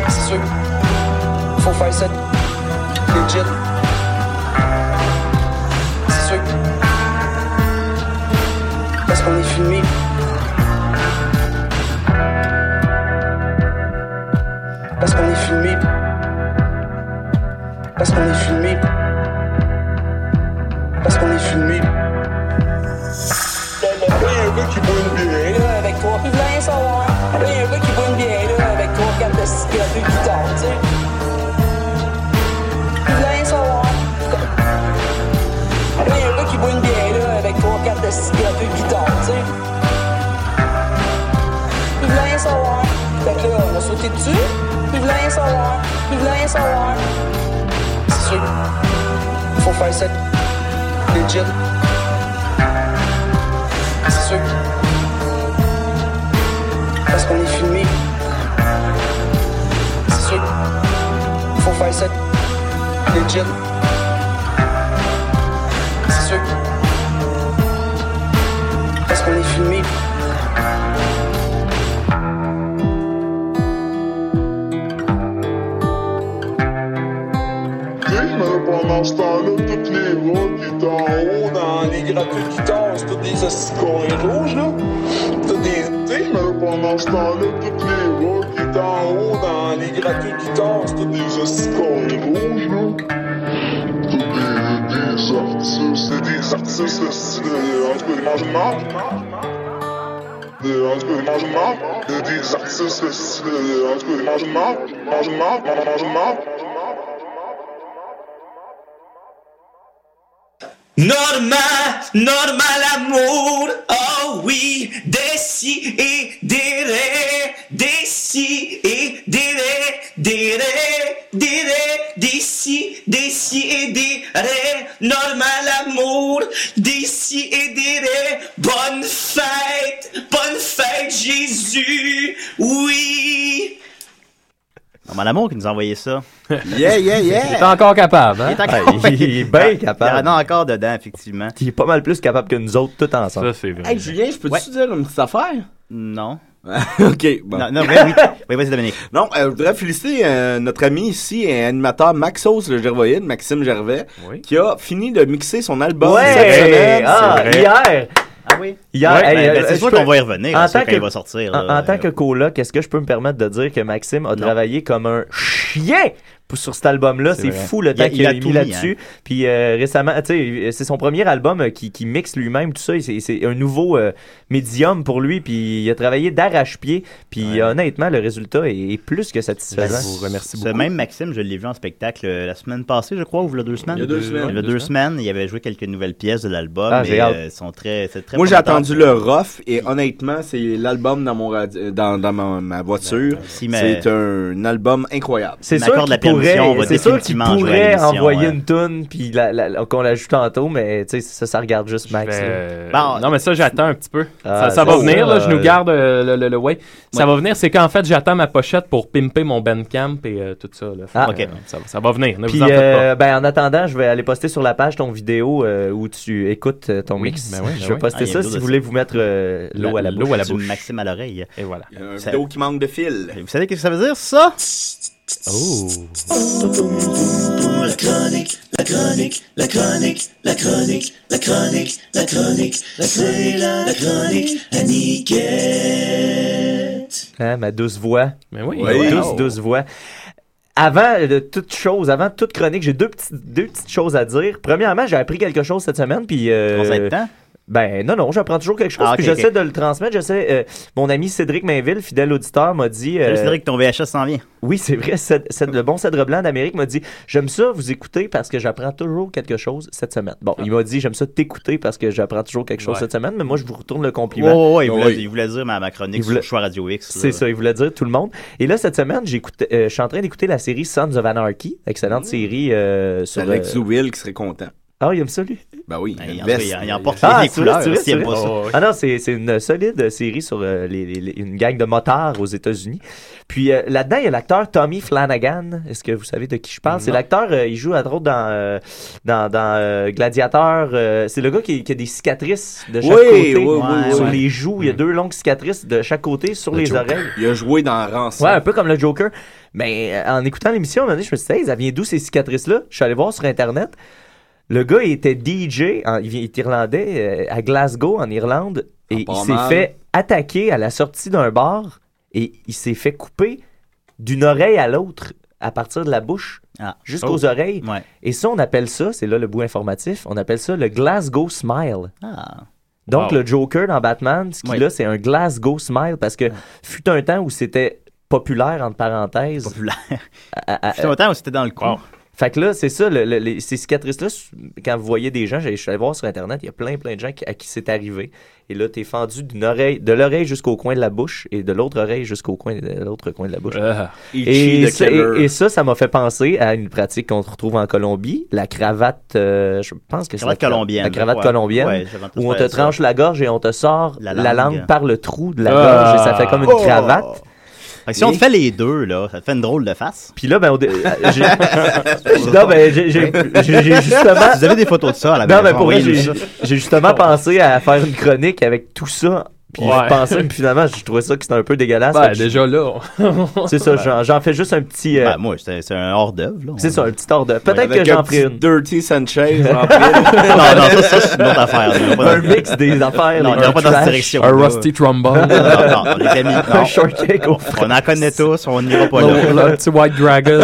C'est sûr. Faut faire ça legit. C'est sûr. Parce qu'on est filmé. Parce qu'on est filmé. Parce qu'on est filmé. Parce qu'on est filmé. Il y a un gars qui boit une bière là, avec trois. Il voulait rien savoir. Il y a un gars qui boit une bière là, avec trois cartes de stick gratuit de guitare, tu sais. Il voulait rien savoir. Il y a un gars qui boit une bière là, avec trois cartes de stick gratuit de guitare, tu sais. Il voulait rien savoir. Fait là, on a sauté dessus. Il voulait rien savoir. Il voulait rien savoir. C'est sûr. Faut faire ça legit. C'est sûr. Parce qu'on est filmé. C'est sûr. Faut faire ça legit. De guitare, c'est tous des escorés rouges, là. Des. Mais pendant ce temps-là, toutes les qui haut dans les gratuits c'est tous des escorés rouges, là. T'as des, artistes, c'est des artistes en tout cas, ils mangent En tout cas, ils mangent. Des artistes en tout cas, ils mangent. Mangent marde, mangent Normal, normal amour, oh oui, décidéré, décidéré, déré, déré, déci, décidéré, normal amour, décidéré, Normal Amour qui nous a envoyé ça. Yeah, yeah, yeah. Il est encore capable, hein? Il est, encore... Il est bien Il capable. en a encore dedans, effectivement. Il est pas mal plus capable que nous autres, tout ensemble. Ça, c'est vrai. Hey, Julien, je peux-tu Ouais. te dire une petite affaire? Non. ok, bon. Non, non, oui, oui. Oui, vas-y, Dominique. Non, euh, je voudrais féliciter euh, notre ami ici, et animateur Maxos le Gervoïde, Maxime Gervais, Oui. qui a fini de mixer son album Ouais! cette semaine. Ah, hier! Ah oui? Hier, Ouais, hey, ben, euh, ben, c'est je sûr peux- qu'on va y revenir en tant quand que- il va sortir. En, là. en tant que coloc, est-ce que je peux me permettre de dire que Maxime a travaillé comme un chien? Sur cet album-là? C'est fou le temps il qu'il a mis là-dessus. Puis euh, récemment, tu sais, c'est son premier album euh, qui, qui mixe lui-même, tout ça. C'est c'est un nouveau euh, médium pour lui. Puis il a travaillé d'arrache-pied. Puis honnêtement, le résultat est, est plus que Je satisfaisant. vous remercie Ce beaucoup. même Maxime, je l'ai vu en spectacle euh, la semaine passée, je crois, ou il y a deux semaines. Il y a deux semaines. Il y a Deux deux semaines. Il avait joué quelques nouvelles pièces de l'album. Ah, et, j'ai hâte. euh, sont très, c'est très Moi, j'ai attendu le rough et honnêtement, c'est l'album dans mon radi- dans, dans ma, ma voiture. Si, mais- C'est un album incroyable. C'est sûr c'est sûr qu'il à pourrait envoyer ouais. une toune puis la- la- qu'on la joue tantôt, mais tu sais ça, ça regarde juste Max. vais- euh, Bon. non, mais ça, j'attends un petit peu. Ah, ça, ça va ça, venir, là, je nous euh, garde euh, le, le, le way. Ça Ouais. va venir, c'est qu'en fait, j'attends ma pochette pour pimper mon Bandcamp et euh, tout ça. Là. Ah, que, ok. euh, ça, va- ça va venir, ne Puis vous en faites euh, ben en attendant, je vais aller poster sur la page ton vidéo euh, où tu écoutes euh, ton Oui, mix. ben oui, ben je vais oui. poster Ah, ça si vous voulez vous mettre l'eau à la l'eau bouche. à la Du bouche. Maxime à l'oreille. Et voilà. Il y a un vidéo qui manque de fil. Vous savez ce que ça veut dire, ça? Oh! La chronique, la chronique, la chronique, la chronique, la chronique, la chronique, la c'est la, la chronique. Hein, ma douce voix. Mais oui. Ma Oui. douce, douce voix. Avant de toute chose, avant toute chronique, j'ai deux petites, deux petites choses à dire. Premièrement, j'ai appris quelque chose cette semaine, puis... euh, On? Ben non, non, j'apprends toujours quelque chose, Ah, puis j'essaie de le transmettre. J'essaie, euh, mon ami Cédric Mainville, fidèle auditeur, m'a dit... euh, Cédric, ton VHS s'en vient. Oui, c'est vrai. Le bon cèdre blanc d'Amérique m'a dit J'aime ça vous écouter parce que j'apprends toujours quelque chose cette semaine. Bon, il m'a dit J'aime ça t'écouter parce que j'apprends toujours quelque chose Ouais. cette semaine, mais moi, je vous retourne le compliment. ouais, il, voulait, Oui. il voulait dire ma, ma chronique Il voulait- sur Choix Radio X. C'est ça, il voulait dire tout le monde. Et là, cette semaine, euh, je suis en train d'écouter la série Sons of Anarchy, excellente série euh, sur. Alex euh, Zouville qui serait content. Ah, il aime ça, lui? Ben oui. il une en- veste. il il en porte Ah, les vrai, couleurs, vrai, pas ça. Oh, Ah non, c'est c'est une solide série sur euh, les- les- les- une gang de motards aux États-Unis. Puis euh, là-dedans, il y a l'acteur Tommy Flanagan. Est-ce que vous savez de qui je parle? C'est l'acteur, euh, il joue à drôle dans, euh, dans, euh, euh, c'est le gars qui, qui a des cicatrices de chaque Oui, côté. oui, oui, sur oui. les joues, il y a deux longues cicatrices de chaque côté sur Le les Joker. oreilles. Il a joué dans Ransom. Ouais, un peu comme le Joker. Mais euh, en écoutant l'émission, à un moment donné, je me suis dit, Hey, ça vient d'où ces cicatrices-là? Je suis allé voir sur Internet. Le gars, il était DJ, en- il est irlandais, euh, à Glasgow, en Irlande, et pas il s'est fait attaquer à la sortie d'un bar, et il s'est fait couper d'une oreille à l'autre, à partir de la bouche, Ah. jusqu'aux Oh. oreilles. Ouais. Et ça, on appelle ça, c'est là le bout informatif, on appelle ça le Glasgow Smile. Ah. Donc, Wow. le Joker dans Batman, ce qu'il Oui. a, c'est un Glasgow Smile, parce que fut un temps où c'était populaire, entre parenthèses. Populaire. À- à- Fut un temps où c'était dans le cou. Fait que là, c'est ça, le- le- les- ces cicatrices-là, quand vous voyez des gens, je suis allé voir sur Internet, il y a plein, plein de gens qui- à qui c'est arrivé. Et là, t'es fendu d'une oreille, de l'oreille jusqu'au coin de la bouche et de l'autre oreille jusqu'au coin de l'autre coin de la bouche. Ah. Et, ça, Keller. et, et ça, ça m'a fait penser à une pratique qu'on retrouve en Colombie, la cravate, euh, je pense que c'est Cravate la, colombienne, La cravate ouais. colombienne, Ouais, où on te ça. tranche la gorge et on te sort la La langue, par le trou de la Ah. gorge et ça fait comme une Oh! Fait que si on te fait les deux, là, ça te fait une drôle de face. Puis là, ben, au dé- euh, j'ai- non, ben, j'ai- j'ai j'ai- j'ai justement. Vous avez des photos de ça à la Non, maison, mais pour vrai, envoyez-nous j'ai ça. j'ai justement pensé à faire une chronique avec tout ça. Puis Ouais. je pensais, puis finalement, je trouvais ça que c'était un peu dégueulasse. Ben, que je- déjà là. C'est ça, j'en- j'en fais juste un petit. euh, Ben, moi, c'est c'est un hors-d'œuvre, là. c'est ça, un petit ordre. Peut-être que j'en ferai une. Dirty Sanchez en non, non, ça, ça, c'est une autre affaire. Un dans- mix des affaires. Non, on pas dans cette direction. Un là. rusty trombone. Non, non, les amis, Un shortcake au On en connaît tous, on n'ira pas là. le petit White Dragon.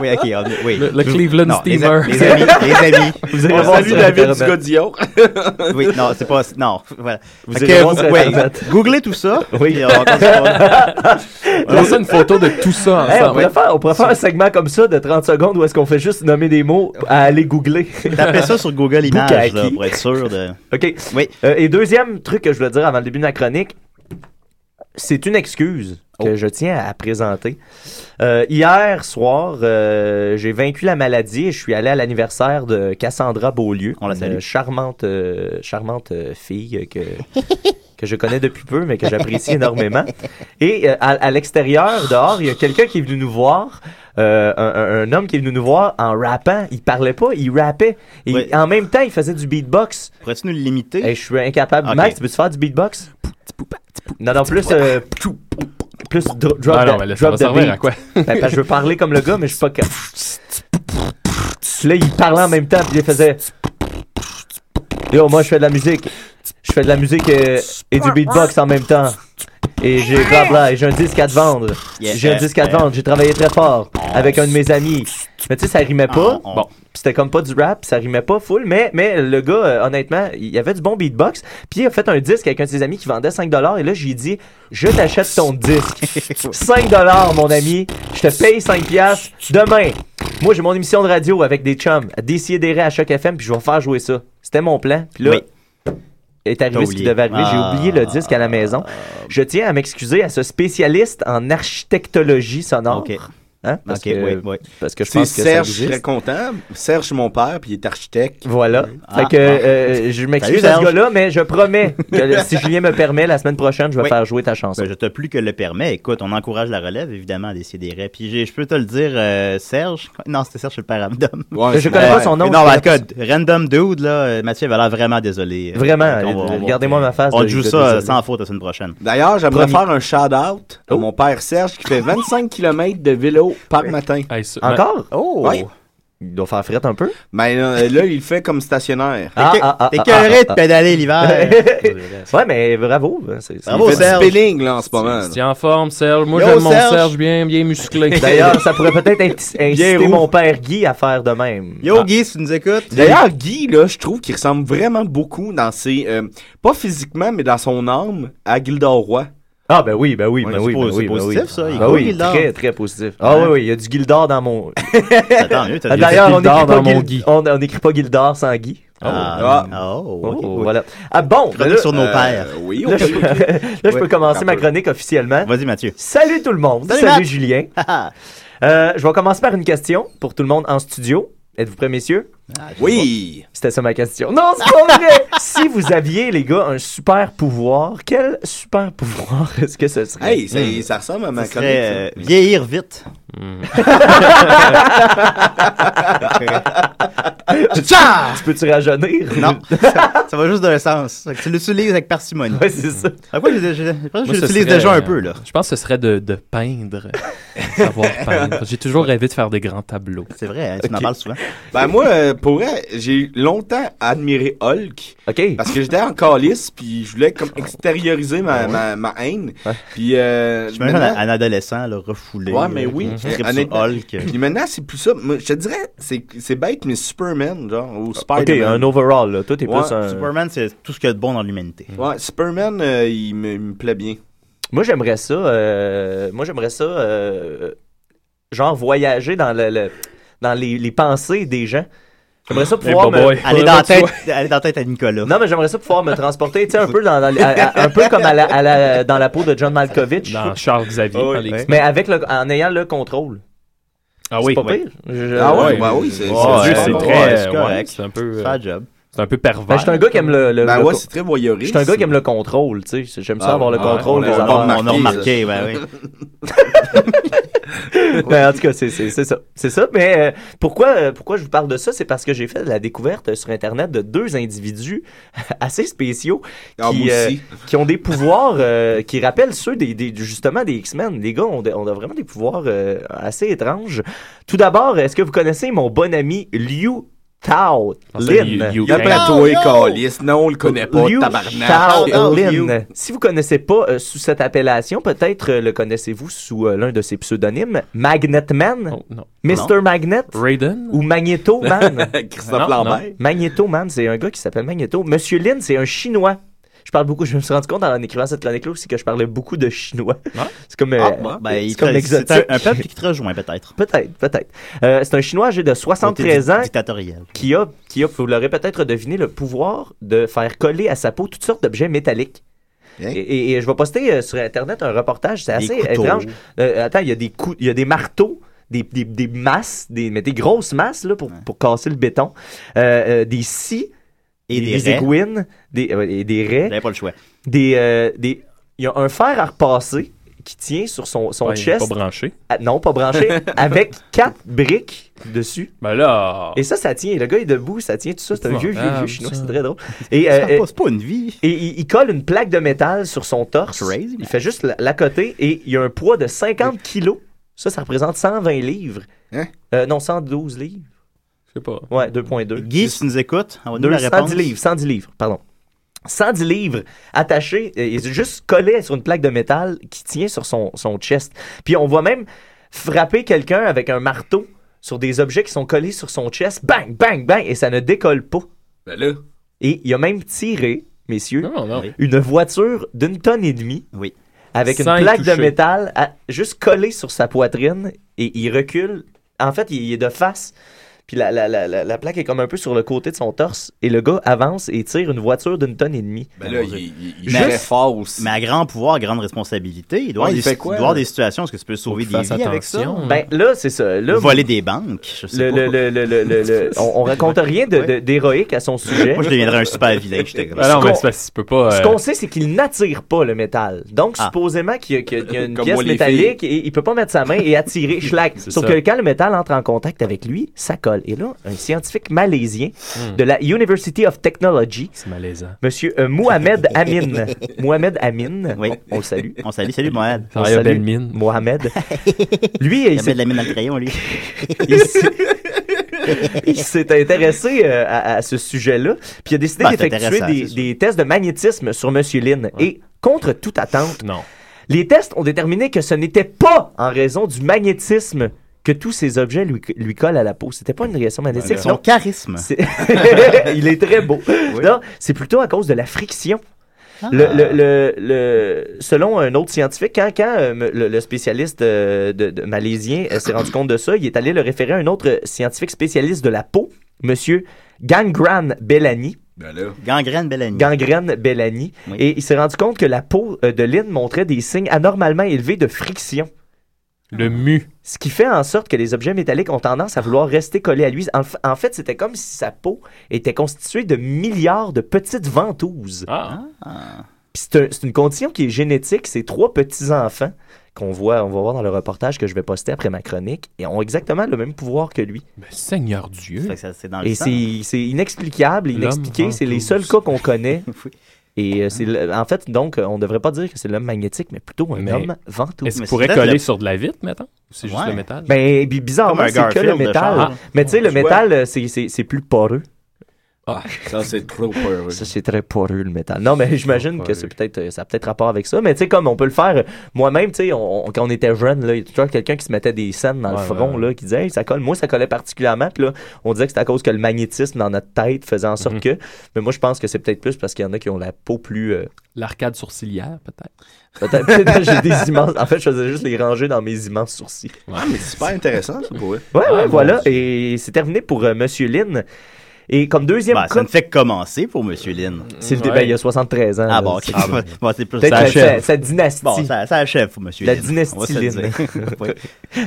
Oui, ok, on- oui. Le- le Cleveland Steamer. Les, amis, les amis. Vous salue sur David. Dugodillon. Oui, non, c'est pas. Non, voilà. Vous Sur ouais, Internet. googlez tout ça. Oui. On ça une photo de tout ça Hey, on, ensemble. pourrait faire, on pourrait faire un segment comme ça de 30 secondes où est-ce qu'on fait juste nommer des mots à aller googler. Tapez ça sur Google Images, là, pour être sûr de. OK. Oui. Euh, et deuxième truc que je voulais dire avant le début de la chronique, c'est une excuse que Oh. je tiens à présenter. Euh, hier soir, euh, j'ai vaincu la maladie et je suis allé à l'anniversaire de Cassandra Beaulieu. On la une charmante, euh, charmante euh, fille que, que je connais depuis peu, mais que j'apprécie énormément. Et euh, à, à l'extérieur, dehors, il y a quelqu'un qui est venu nous voir. euh, un, homme qui est venu nous voir en rappant. Il parlait pas, il rappait. Et Ouais. en même temps, il faisait du beatbox. Pourrais-tu nous le limiter? Hey, je suis incapable. Ok. Max, tu peux-tu faire du beatbox? Non, non, plus. euh, plus dro- drop, Ah non, mais là, drop the beat. à quoi? Ben, je veux parler comme le gars, mais je suis pas là, il parlait en même temps, puis il faisait. Yo, moi, je fais de la musique. Je fais de la musique euh, et du beatbox en même temps. Et j'ai blabla, et j'ai un disque à te vendre. J'ai un disque à te vendre, j'ai travaillé très fort avec un de mes amis. Mais tu sais, ça rimait pas. Ah, on- Bon, Puis c'était comme pas du rap, ça rimait pas full, mais, mais le gars, euh, honnêtement, il avait du bon beatbox. Puis il a fait un disque avec un de ses amis qui vendait 5$. Et là, j'ai dit, je t'achète ton disque. 5$, mon ami. Je te paye 5$ demain. Moi, j'ai mon émission de radio avec des chums, à décider à chaque FM, puis je vais faire jouer ça. C'était mon plan. Puis là, Oui. Est arrivé ce qui devait arriver. J'ai Ah. oublié le disque à la maison. Je tiens à m'excuser à ce spécialiste en architectologie sonore. Ok. Hein? Parce, que, oui, oui. parce que je pense que Serge, ça je serais existe. content. Serge, mon père, puis il est architecte. Voilà. Ah, fait que bon. euh, je m'excuse à ce gars-là, mais je promets que si Julien me permet, la semaine prochaine, je vais Oui. faire jouer ta chanson. Ben, je te plus que le permet. Écoute, on encourage la relève, évidemment, à décider. Puis je peux te le dire, euh, Serge? Non, c'était Serge, c'est le père Abdom. Ouais, je connais pas son nom. Non, connais écoute, random dude, là, euh, Mathieu avait l'air vraiment désolé. Vraiment, va- va- regardez-moi ma face On de- joue de ça désolé. sans faute la semaine prochaine. D'ailleurs, j'aimerais faire un shout-out à Oh. mon père Serge qui fait 25 km de vélo par matin. Hey, ça- Encore? Oh! Ouais. Il doit faire fret un peu. Ben là, là, il le fait comme stationnaire. Ah, ah, ah, T'es ah, ah, de ah. pédaler l'hiver. ouais, mais bravo. hein, c'est- c'est- Bravo, il fait Serge. du spinning, là, en ce moment. Tu tiens en forme, Serge. Moi, Yo, j'aime mon Serge. Serge bien, bien musclé. D'ailleurs, ça pourrait peut-être inti- inciter roux. mon père Guy à faire de même. Yo, Ah. Guy, si tu nous écoutes. D'ailleurs, Guy, là, je trouve qu'il ressemble vraiment beaucoup dans ses... euh, pas physiquement, mais dans son âme, à Gildor Roy. Ah, ben oui, ben oui, ben c'est oui, ben c'est oui, ben positif, ça, il Ah coule, oui, très, très positif. Ah oui, oui, il y a du Gildor dans mon... Attends, Ah, D'ailleurs, on n'écrit pas, mon Guy. on, n'écrit pas Gildor sans Guy. Ah, Ah. oh, voilà. Ah bon, ben sur nos Euh, pères. oui, là, je, peux commencer ma chronique officiellement. Vas-y, Mathieu. Salut tout le monde. Salut. Julien. Euh, je vais commencer par une question pour tout le monde en studio. Êtes-vous prêts, messieurs? Oui. C'était ça ma question. Non, c'est pas vrai! si vous aviez, les gars, un super pouvoir, quel super pouvoir est-ce que ce serait? Hey, ça, ça ressemble à ma chronique. serait euh, vieillir vite. tu peux-tu rajeunir? Non, ça, ça va juste d'un sens. Tu l'utilises avec parcimonie. Ouais, c'est ça. À quoi je, je, je, je pense que Moi, je ce l'utilise serait, déjà un peu, là. Je pense que ce serait de, de peindre. Savoir peindre. J'ai toujours rêvé de faire des grands tableaux. C'est vrai, hein, tu m'en Ok. parles souvent. Ben moi, euh, pour vrai, j'ai longtemps admiré Hulk OK. parce que j'étais en calice puis je voulais comme extérioriser ma, ma, ma haine. Puis euh, Je suis même un, adolescent, là, refoulé. Ouais, mais là, oui. Hulk. Puis maintenant, c'est plus ça. Moi, je te dirais, c'est c'est bête, mais Superman, genre, ou OK, Spider-Man. un overall, là. Toi, t'es Ouais, plus un... Superman, c'est tout ce qu'il y a de bon dans l'humanité. Ouais, Superman, euh, il, me, il me plaît bien. Moi, j'aimerais ça... euh, Moi, j'aimerais ça... euh, Genre, voyager dans, le, le- dans les, les pensées des gens. J'aimerais ça pouvoir me... Aller dans, la tête, aller dans la tête à Nicolas. Non, mais j'aimerais ça pouvoir me transporter, tu sais, un peu dans, dans- à- à- un peu comme à la- à la- dans la peau de John Malkovich, Dans Charles Xavier. Oh. X-Men. mais avec le, en ayant le contrôle. Ah C'est oui. pas oui. pire. Je- Ah je- bah oui, c'est Ouais, c'est très. c'est ouais, correct. c'est un peu. C'est euh, job. C'est un peu pervers. Ben, je suis un gars qui aime le, le- Ben le ouais, c'est très voyeuriste. je suis un gars qui aime le contrôle, tu sais. J'aime ça Ah, avoir le contrôle ouais, des on a affaires. remarqué. On a remarqué, ouais, oui. Ben, en tout cas, c'est ça. C'est ça. Mais euh, pourquoi, euh, pourquoi je vous parle de ça? C'est parce que j'ai fait la découverte sur Internet de deux individus assez spéciaux Ah, qui, euh, qui ont des pouvoirs qui rappellent ceux des, des- justement des X-Men. Les gars ont, de- ont vraiment des pouvoirs assez étranges. Tout d'abord, est-ce que vous connaissez mon bon ami Liu Tao Lin? Pas toi, calice. Non, on le connaît pas, Liu tabarnak. Tao Lin. Si vous connaissez pas euh, sous cette appellation, peut-être euh, le connaissez-vous sous euh, l'un de ses pseudonymes, Magnet Man, Oh, non. Mr. Magnet? Raiden? ou Magneto Man? Christophe Non, Lambert. Magneto Man, c'est un gars qui s'appelle Magneto. Monsieur Lin, c'est un chinois. Je parle beaucoup, je me suis rendu compte en écrivant cette chronique-là aussi que je parlais beaucoup de chinois. C'est comme, euh, Ah. Ben, il c'est comme c'est un, peuple qui te rejoint, peut-être. Peut-être, peut-être. Euh, c'est un chinois âgé de 73 ans Dictatorial. qui a, qui a, vous l'aurez peut-être deviné, le pouvoir de faire coller à sa peau toutes sortes d'objets métalliques. Hein? Et, et- et je vais poster euh, sur Internet un reportage, c'est assez couteaux. étrange. Euh, attends, il y a des coups, il y a des marteaux, des, des, des masses, des, mais des grosses masses là, pour, pour casser le béton, euh, euh, des scies, Et des des des, euh, et des raies, J'avais pas le choix. des, euh, des, il y a un fer à repasser qui tient sur son, son Ouais, chest. Pas branché. Ah, non, pas branché, avec quatre briques dessus. Ben là. Et ça, ça tient. Le gars est debout, ça tient tout ça. C'est un vieux, vieux, vieux chinois. C'est très drôle. Et, Ça, euh, c'est pas- une vie. et il, il colle une plaque de métal sur son torse. Crazy, il fait juste la, la côté et il y a un poids de 50 kilos. Ça, ça représente 120 livres. Hein? Euh, non, 112 livres. Je sais pas. Ouais, 2.2. Guy, si tu nous écoutes, on va nous Deux- la réponse. 110 livres, 110 livres, pardon. 110 livres attachés, euh, et juste collés sur une plaque de métal qui tient sur son, son chest. Puis on voit même frapper quelqu'un avec un marteau sur des objets qui sont collés sur son chest. Bang, bang, bang, et ça ne décolle pas. Ben là. Et il a même tiré, messieurs, Non, non. Oui. une voiture d'une tonne et demie Oui. avec Sans une plaque de métal à- juste collée sur sa poitrine et il recule. En fait, il, il est de face. Puis la, la, la, la, la plaque est comme un peu sur le côté de son torse et le gars avance et tire une voiture d'une tonne et demie. Ben là, il, il, il Mais- est très fort aussi. Mais à grand pouvoir, grande responsabilité. Il doit Ouais, avoir il des, quoi, il doit avoir des situations où est-ce que tu peux sauver des vies avec ça? attention. Ben là, c'est ça. Là, Voler des banques, je sais le, pas. le, le, le, le, le- le- on, on raconte rien de- de- d'héroïque à son sujet. Moi, je deviendrais un super vilain. Ben non, Ce mais qu'on-. Ce euh, qu'on sait, c'est qu'il n'attire pas le métal. Donc, Ah. supposément qu'il y a, y une Comme pièce métallique et il peut pas mettre sa main et attirer schlag. Sauf ça. que quand le métal entre en contact avec lui, ça colle. Et là, un scientifique malaisien de la University of Technology, C'est malaisant. Monsieur euh, Mohamed Amin. Mohamed Amin. Oui. On le salue. On salue, salut Mohamed. On salue belle mine. Mohamed. Lui, Il il de la mine dans le crayon, lui. il s'est- il intéressé euh, à, à ce sujet-là, puis il a décidé Ben, c'est d'effectuer des, tests de magnétisme sur Monsieur Lynn. Et contre toute attente, Non. les tests ont déterminé que ce n'était pas en raison du magnétisme que tous ces objets lui, lui collent à la peau. C'était pas une réaction magnétique. Son non. charisme. C'est- il est très beau. Non, c'est plutôt à cause de la friction. Le, le- le- le- selon un autre scientifique, quand, quand euh, le, le spécialiste euh, de, de malaisien euh, s'est rendu compte de ça, il est allé le référer à un autre scientifique spécialiste de la peau, Monsieur Gangran Bellani. Ben. Gangrène Bellani. Gangrène Bellani. Oui. Et il s'est rendu compte que la peau de Lynn montrait des signes anormalement élevés de friction. Le mu. Ce qui fait en sorte que les objets métalliques ont tendance à vouloir rester collés à lui. En, fait, c'était comme si sa peau était constituée de milliards de petites ventouses. Ah. Puis C'est un- c'est une condition qui est génétique. Ces trois petits-enfants qu'on voit, on va voir dans le reportage que je vais poster après ma chronique, et ont exactement le même pouvoir que lui. Mais Seigneur Dieu. Ça ça, dans le Et c'est inexplicable, inexpliqué. C'est les seuls cas qu'on connaît. Oui. Et euh, c'est en fait, donc, euh, on ne devrait pas dire que c'est l'homme magnétique, mais plutôt un Mais homme ventouse. Est-ce Mais qu'il pourrait coller le- sur de la vitre, maintenant? Ou c'est juste Ouais. le métal? Ben, bi- bizarrement, c'est que le métal. Mais tu sais, le métal, euh, c'est- c'est c'est plus poreux. Ah. Ça, c'est trop peureux. Ça, c'est très poreux, le métal. Non, mais j'imagine que poreux. c'est peut-être, euh, ça a peut-être rapport avec ça. Mais tu sais, comme on peut le faire, euh, moi-même, tu sais, on- on- quand on était jeune, là, il y a toujours quelqu'un qui se mettait des scènes dans le Ouais, front, ouais, là, qui disait, hey, ça colle. Moi, ça collait particulièrement. Puis là, on disait que c'était à cause que le magnétisme dans notre tête faisait en sorte Mhm. que. Mais moi, je pense que c'est peut-être plus parce qu'il y en a qui ont la peau plus. euh, L'arcade sourcilière, peut-être. peut-être, j'ai des immenses. En fait, je faisais juste les ranger dans mes immenses sourcils. Ah, mais c'est super intéressant, ça, pour eux. Ouais, Ah, ouais, mon voilà. Et c'est terminé pour euh, Monsieur Lynn. Et comme deuxième Ben, ça cas, ne fait que commencer pour Monsieur Lynn. c'est le Ouais. débat, il y a 73 ans. Ah bon, ok. C'est- Bon, c'est plus ça sa, achève. sa dynastie. Bon, ça, ça achève pour Monsieur La dynastie le. Oui.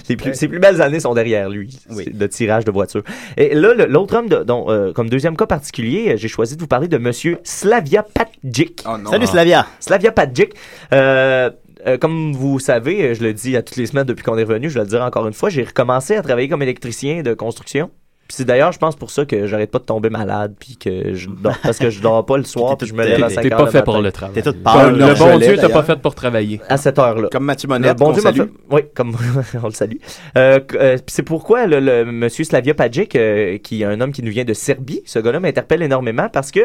Les plus, ses plus belles années sont derrière lui, Oui. de tirage de voiture. Et là, le- l'autre homme, de- dont, euh, comme deuxième cas particulier, euh, j'ai choisi de vous parler de Monsieur Slavia Padjic. Oh. Salut Slavia. Slavia Padjic. Euh, euh, comme vous savez, je le dis à toutes les semaines depuis qu'on est revenu, je vais le dire encore une fois, j'ai recommencé à travailler comme électricien de construction. Puis c'est d'ailleurs, je pense pour ça que j'arrête pas de tomber malade, puis que je dors, parce que je dors pas le soir, puis je me lève à T'es- 5 T'es pas le fait pour le travail. T'es toute Le- pâle. Le là, bon Dieu t'a pas fait pour travailler. À cette heure-là. Comme Mathieu Monette, bon Dieu salue. fait. Oui, comme on le salue. Euh, euh, puis c'est pourquoi le, le monsieur Slavia Padjic, euh, qui est un homme qui nous vient de Serbie, ce gars-là m'interpelle énormément parce que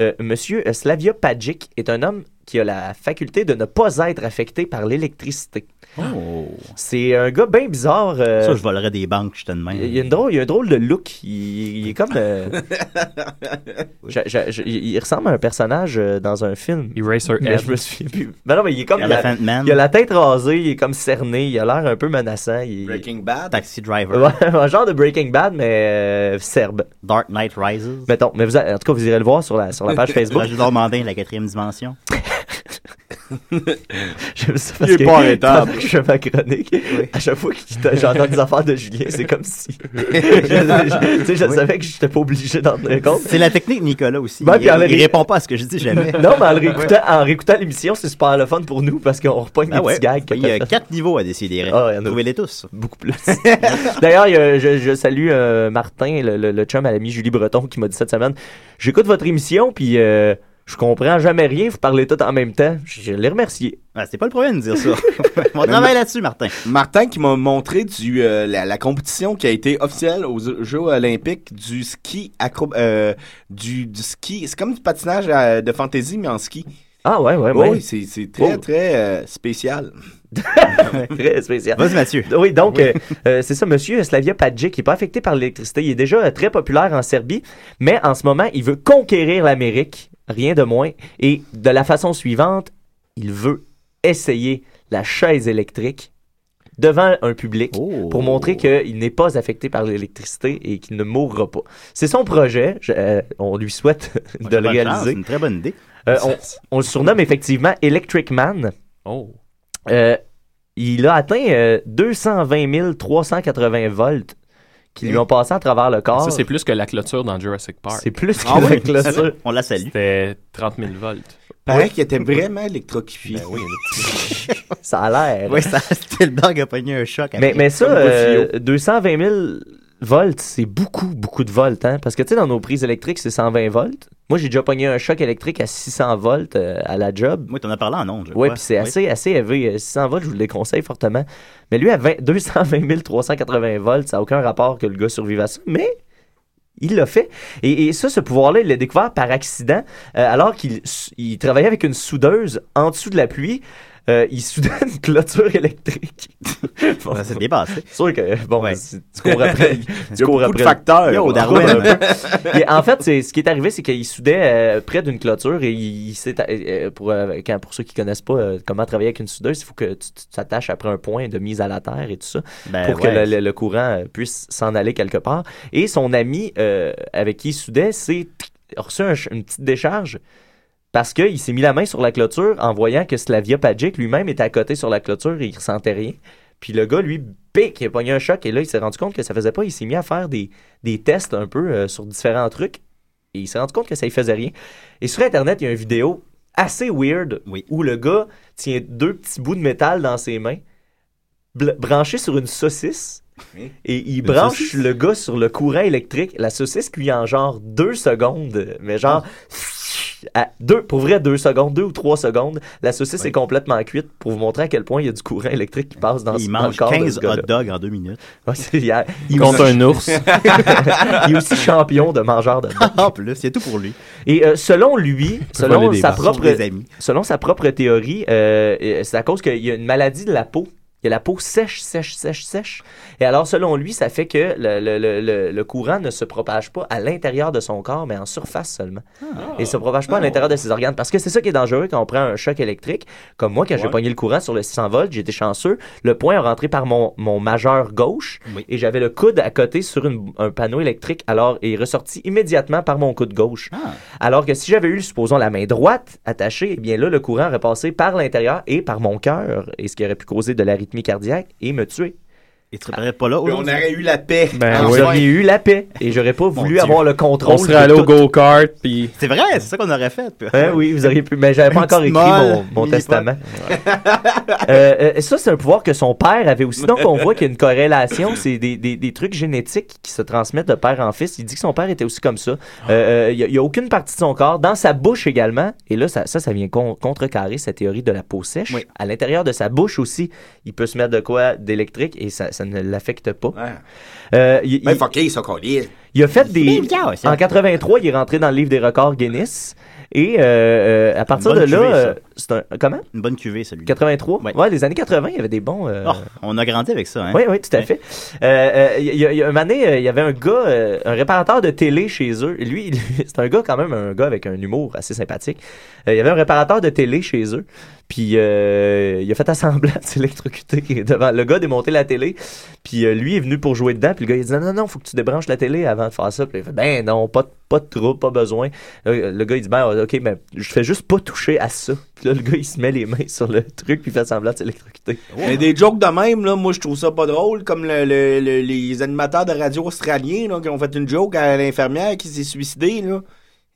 euh, monsieur Slavia Padjic est un homme qui a la faculté de ne pas être affecté par l'électricité. Oh. C'est un gars bien bizarre. euh, Ça, je volerais des banques, je te demande. il y a une drôle, il y a un drôle de look. Il, il est comme. euh, je- je- je- il ressemble à un personnage euh, dans un film. Eraser Mais je me souviens plus. Ben non, mais il est comme. Il a, Elephant Man. il a la tête rasée, il est comme cerné, il a l'air un peu menaçant. Il, Breaking Bad. Taxi Driver. Ouais, un genre de Breaking Bad, mais euh, serbe. Dark Knight Rises. Mettons. Mais vous, en tout cas, vous irez le voir sur la, sur la page Facebook. Roger Normandin, la quatrième dimension. J'aime ça parce Il est que pas arrêtable. je fais ma chronique, à chaque fois que j'entends des affaires de Julien, c'est comme si. je, je- tu sais, je Oui. savais que je n'étais pas obligé d'en tenir compte. C'est la technique Nicolas aussi. Il, puis en il répond pas à ce que je dis jamais. Non, mais en réécoutant, en réécoutant l'émission, c'est super le fun pour nous parce qu'on repogne Ah des ouais. petits gags. Il y a quatre niveaux à décider. Ah, il y en a Trouvez-les tous. beaucoup plus. D'ailleurs, il je, je salue euh, Martin, le, le, le chum à l'ami Julie Breton, qui m'a dit cette semaine J'écoute votre émission, puis euh, je comprends jamais rien, vous parlez tout en même temps. Je, je l'ai remercié. Ah, c'est pas le problème de dire ça. On travaille là-dessus, Martin. Martin qui m'a montré du, euh, la, la compétition qui a été officielle aux Jeux olympiques du ski acro euh, du, du ski. C'est comme du patinage euh, de fantaisie, mais en ski. Ah ouais, ouais, ouais. Oui, c'est c'est très, Oh. très euh, spécial. Très spécial. Vas-y, Mathieu. Oui, donc, euh, c'est ça, monsieur Slavia Padjic, qui n'est pas affecté par l'électricité. Il est déjà euh, très populaire en Serbie, mais en ce moment, il veut conquérir l'Amérique, rien de moins. Et de la façon suivante, il veut essayer la chaise électrique devant un public Oh. pour montrer qu'il n'est pas affecté par l'électricité et qu'il ne mourra pas. C'est son projet. Je- euh, on lui souhaite de le réaliser. C'est une très bonne idée. Euh, on, on le surnomme effectivement Electric Man. Oh. Euh, il a atteint euh, 220 380 volts qui lui ont passé à travers le corps. Ça, c'est plus que la clôture dans Jurassic Park. C'est plus que Ah la oui? clôture. On la salue. C'était 30 000 volts. Paraît qu'il était vraiment électrocuté. Ben oui, Ça a l'air. Oui, ça, Spielberg a pogné un choc. mais, mais ça, euh, 220 000 volts, c'est beaucoup, beaucoup de volts. Hein? Parce que, tu sais, dans nos prises électriques, c'est 120 volts. Moi, j'ai déjà pogné un choc électrique à 600 volts euh, à la job. Moi, t'en as parlé en ondes, je Oui, crois. puis c'est assez, assez élevé. Euh, 600 volts, je vous le déconseille fortement. Mais lui, à 20 220 380 volts, ça n'a aucun rapport que le gars survive à ça. Mais il l'a fait. Et, et ça, ce pouvoir-là, il l'a découvert par accident, euh, alors qu'il il travaillait avec une soudeuse en dessous de la pluie. Euh, il soudait une clôture électrique. bon, Ça s'est bien passé. C'est sûr que, bon, c'est- tu cours après. Il y tu a cours beaucoup de après. facteurs. Yo. Darwin. Et en fait, ce qui est arrivé, c'est qu'il soudait euh, près d'une clôture et il, il s'est, euh, pour, quand, pour ceux qui connaissent pas comment travailler avec une soudeuse, il faut que tu t'attaches après un point de mise à la terre et tout ça Ben pour que ouais. le, le- le courant puisse s'en aller quelque part. Et son ami avec qui il soudait, c'est a reçu un une petite décharge parce qu'il s'est mis la main sur la clôture en voyant que Slavia Pagic lui-même était à côté sur la clôture et il ressentait rien. Puis le gars, lui, pic, il a pogné un choc et là, il s'est rendu compte que ça faisait pas. Il s'est mis à faire des, des tests un peu euh, sur différents trucs et il s'est rendu compte que ça ne faisait rien. Et sur Internet, il y a une vidéo assez weird où le gars tient deux petits bouts de métal dans ses mains, branchés sur une saucisse. Et il branche saucisse? le gars sur le courant électrique. La saucisse cuit en genre deux secondes, mais genre à deux, pour vrai deux secondes, deux ou trois secondes. La saucisse est complètement cuite pour vous montrer à quel point il y a du courant électrique qui passe dans, Il dans le mange corps de 15 ce gars-là. hot dogs en deux minutes. Ouais, il, a- il Contre aussi- un ours. il est aussi champion de mangeur de dogs. En plus, c'est tout pour lui. Et euh, selon lui, selon sa propre, selon sa propre théorie, euh, c'est à cause qu'il y a une maladie de la peau. Il y a la peau sèche, sèche, sèche, sèche. Et alors, selon lui, ça fait que le, le- le- le- le courant ne se propage pas à l'intérieur de son corps, mais en surface seulement. Et il se propage pas à l'intérieur de ses organes. Parce que c'est ça qui est dangereux quand on prend un choc électrique. Comme moi, quand j'ai pogné le courant sur le 600 volts, j'étais chanceux. Le point est rentré par mon, mon majeur gauche et j'avais le coude à côté sur une- un panneau électrique. Alors, il est ressorti immédiatement par mon coude gauche. Alors que si j'avais eu, supposons, la main droite attachée, eh bien là, le courant aurait passé par l'intérieur et par mon cœur, et ce qui aurait pu causer de l'arythmie cardiaque et me tuer. Et tu serais pas là Puis on aurait eu la paix. Ben Vous oui. auriez eu la paix et j'aurais pas voulu avoir le contrôle. On serait allé au go-kart, puis C'est vrai, c'est ça qu'on aurait fait. puis- Hein, oui, vous auriez pu, mais j'avais pas encore écrit mon, testament. Euh, euh, ça, c'est un pouvoir que son père avait aussi. Donc, on voit qu'il y a une corrélation. C'est des, des, des trucs génétiques qui se transmettent de père en fils. Il dit que son père était aussi comme ça. Euh, euh, Il n'y a, il y a aucune partie de son corps. Dans sa bouche également. Et là, ça, ça, ça vient con- contrecarrer sa théorie de la peau sèche. À l'intérieur de sa bouche aussi, il peut se mettre de quoi d'électrique et ça, ça ne l'affecte pas. Euh, il, Ben, il- fucké, il a fait des. En 83, il est rentré dans le livre des records Guinness. Et euh, euh, à partir de là, euh, c'est un. Comment? Une bonne cuvée, celui 83 Ouais. Ouais, les années 80, il y avait des bons. euh, Oh, on a grandi avec ça, hein? Oui, oui, tout à fait. Euh, euh, Il y, a- il y a un moment donné, euh, il y avait un gars, euh, un réparateur de télé chez eux. Lui, lui, c'est un gars quand même, un gars avec un humour assez sympathique. Euh, il y avait un réparateur de télé chez eux. Puis euh, il a fait assemblant de s'électrocuter devant. Le gars a démonté la télé. Puis euh, lui est venu pour jouer dedans. Puis le gars il dit non, non, non, faut que tu débranches la télé avant de faire ça. Puis il fait ben non, pas, de- pas de pas besoin. Euh, le gars il dit ben ok, mais je fais juste pas toucher à ça. Puis là, le gars il se met les mains sur le truc puis il fait semblant de s'électrocuter. Mais des jokes de même, là, moi, je trouve ça pas drôle, comme le- le- le- les animateurs de radio australiens, là, qui ont fait une joke à l'infirmière qui s'est suicidée, là.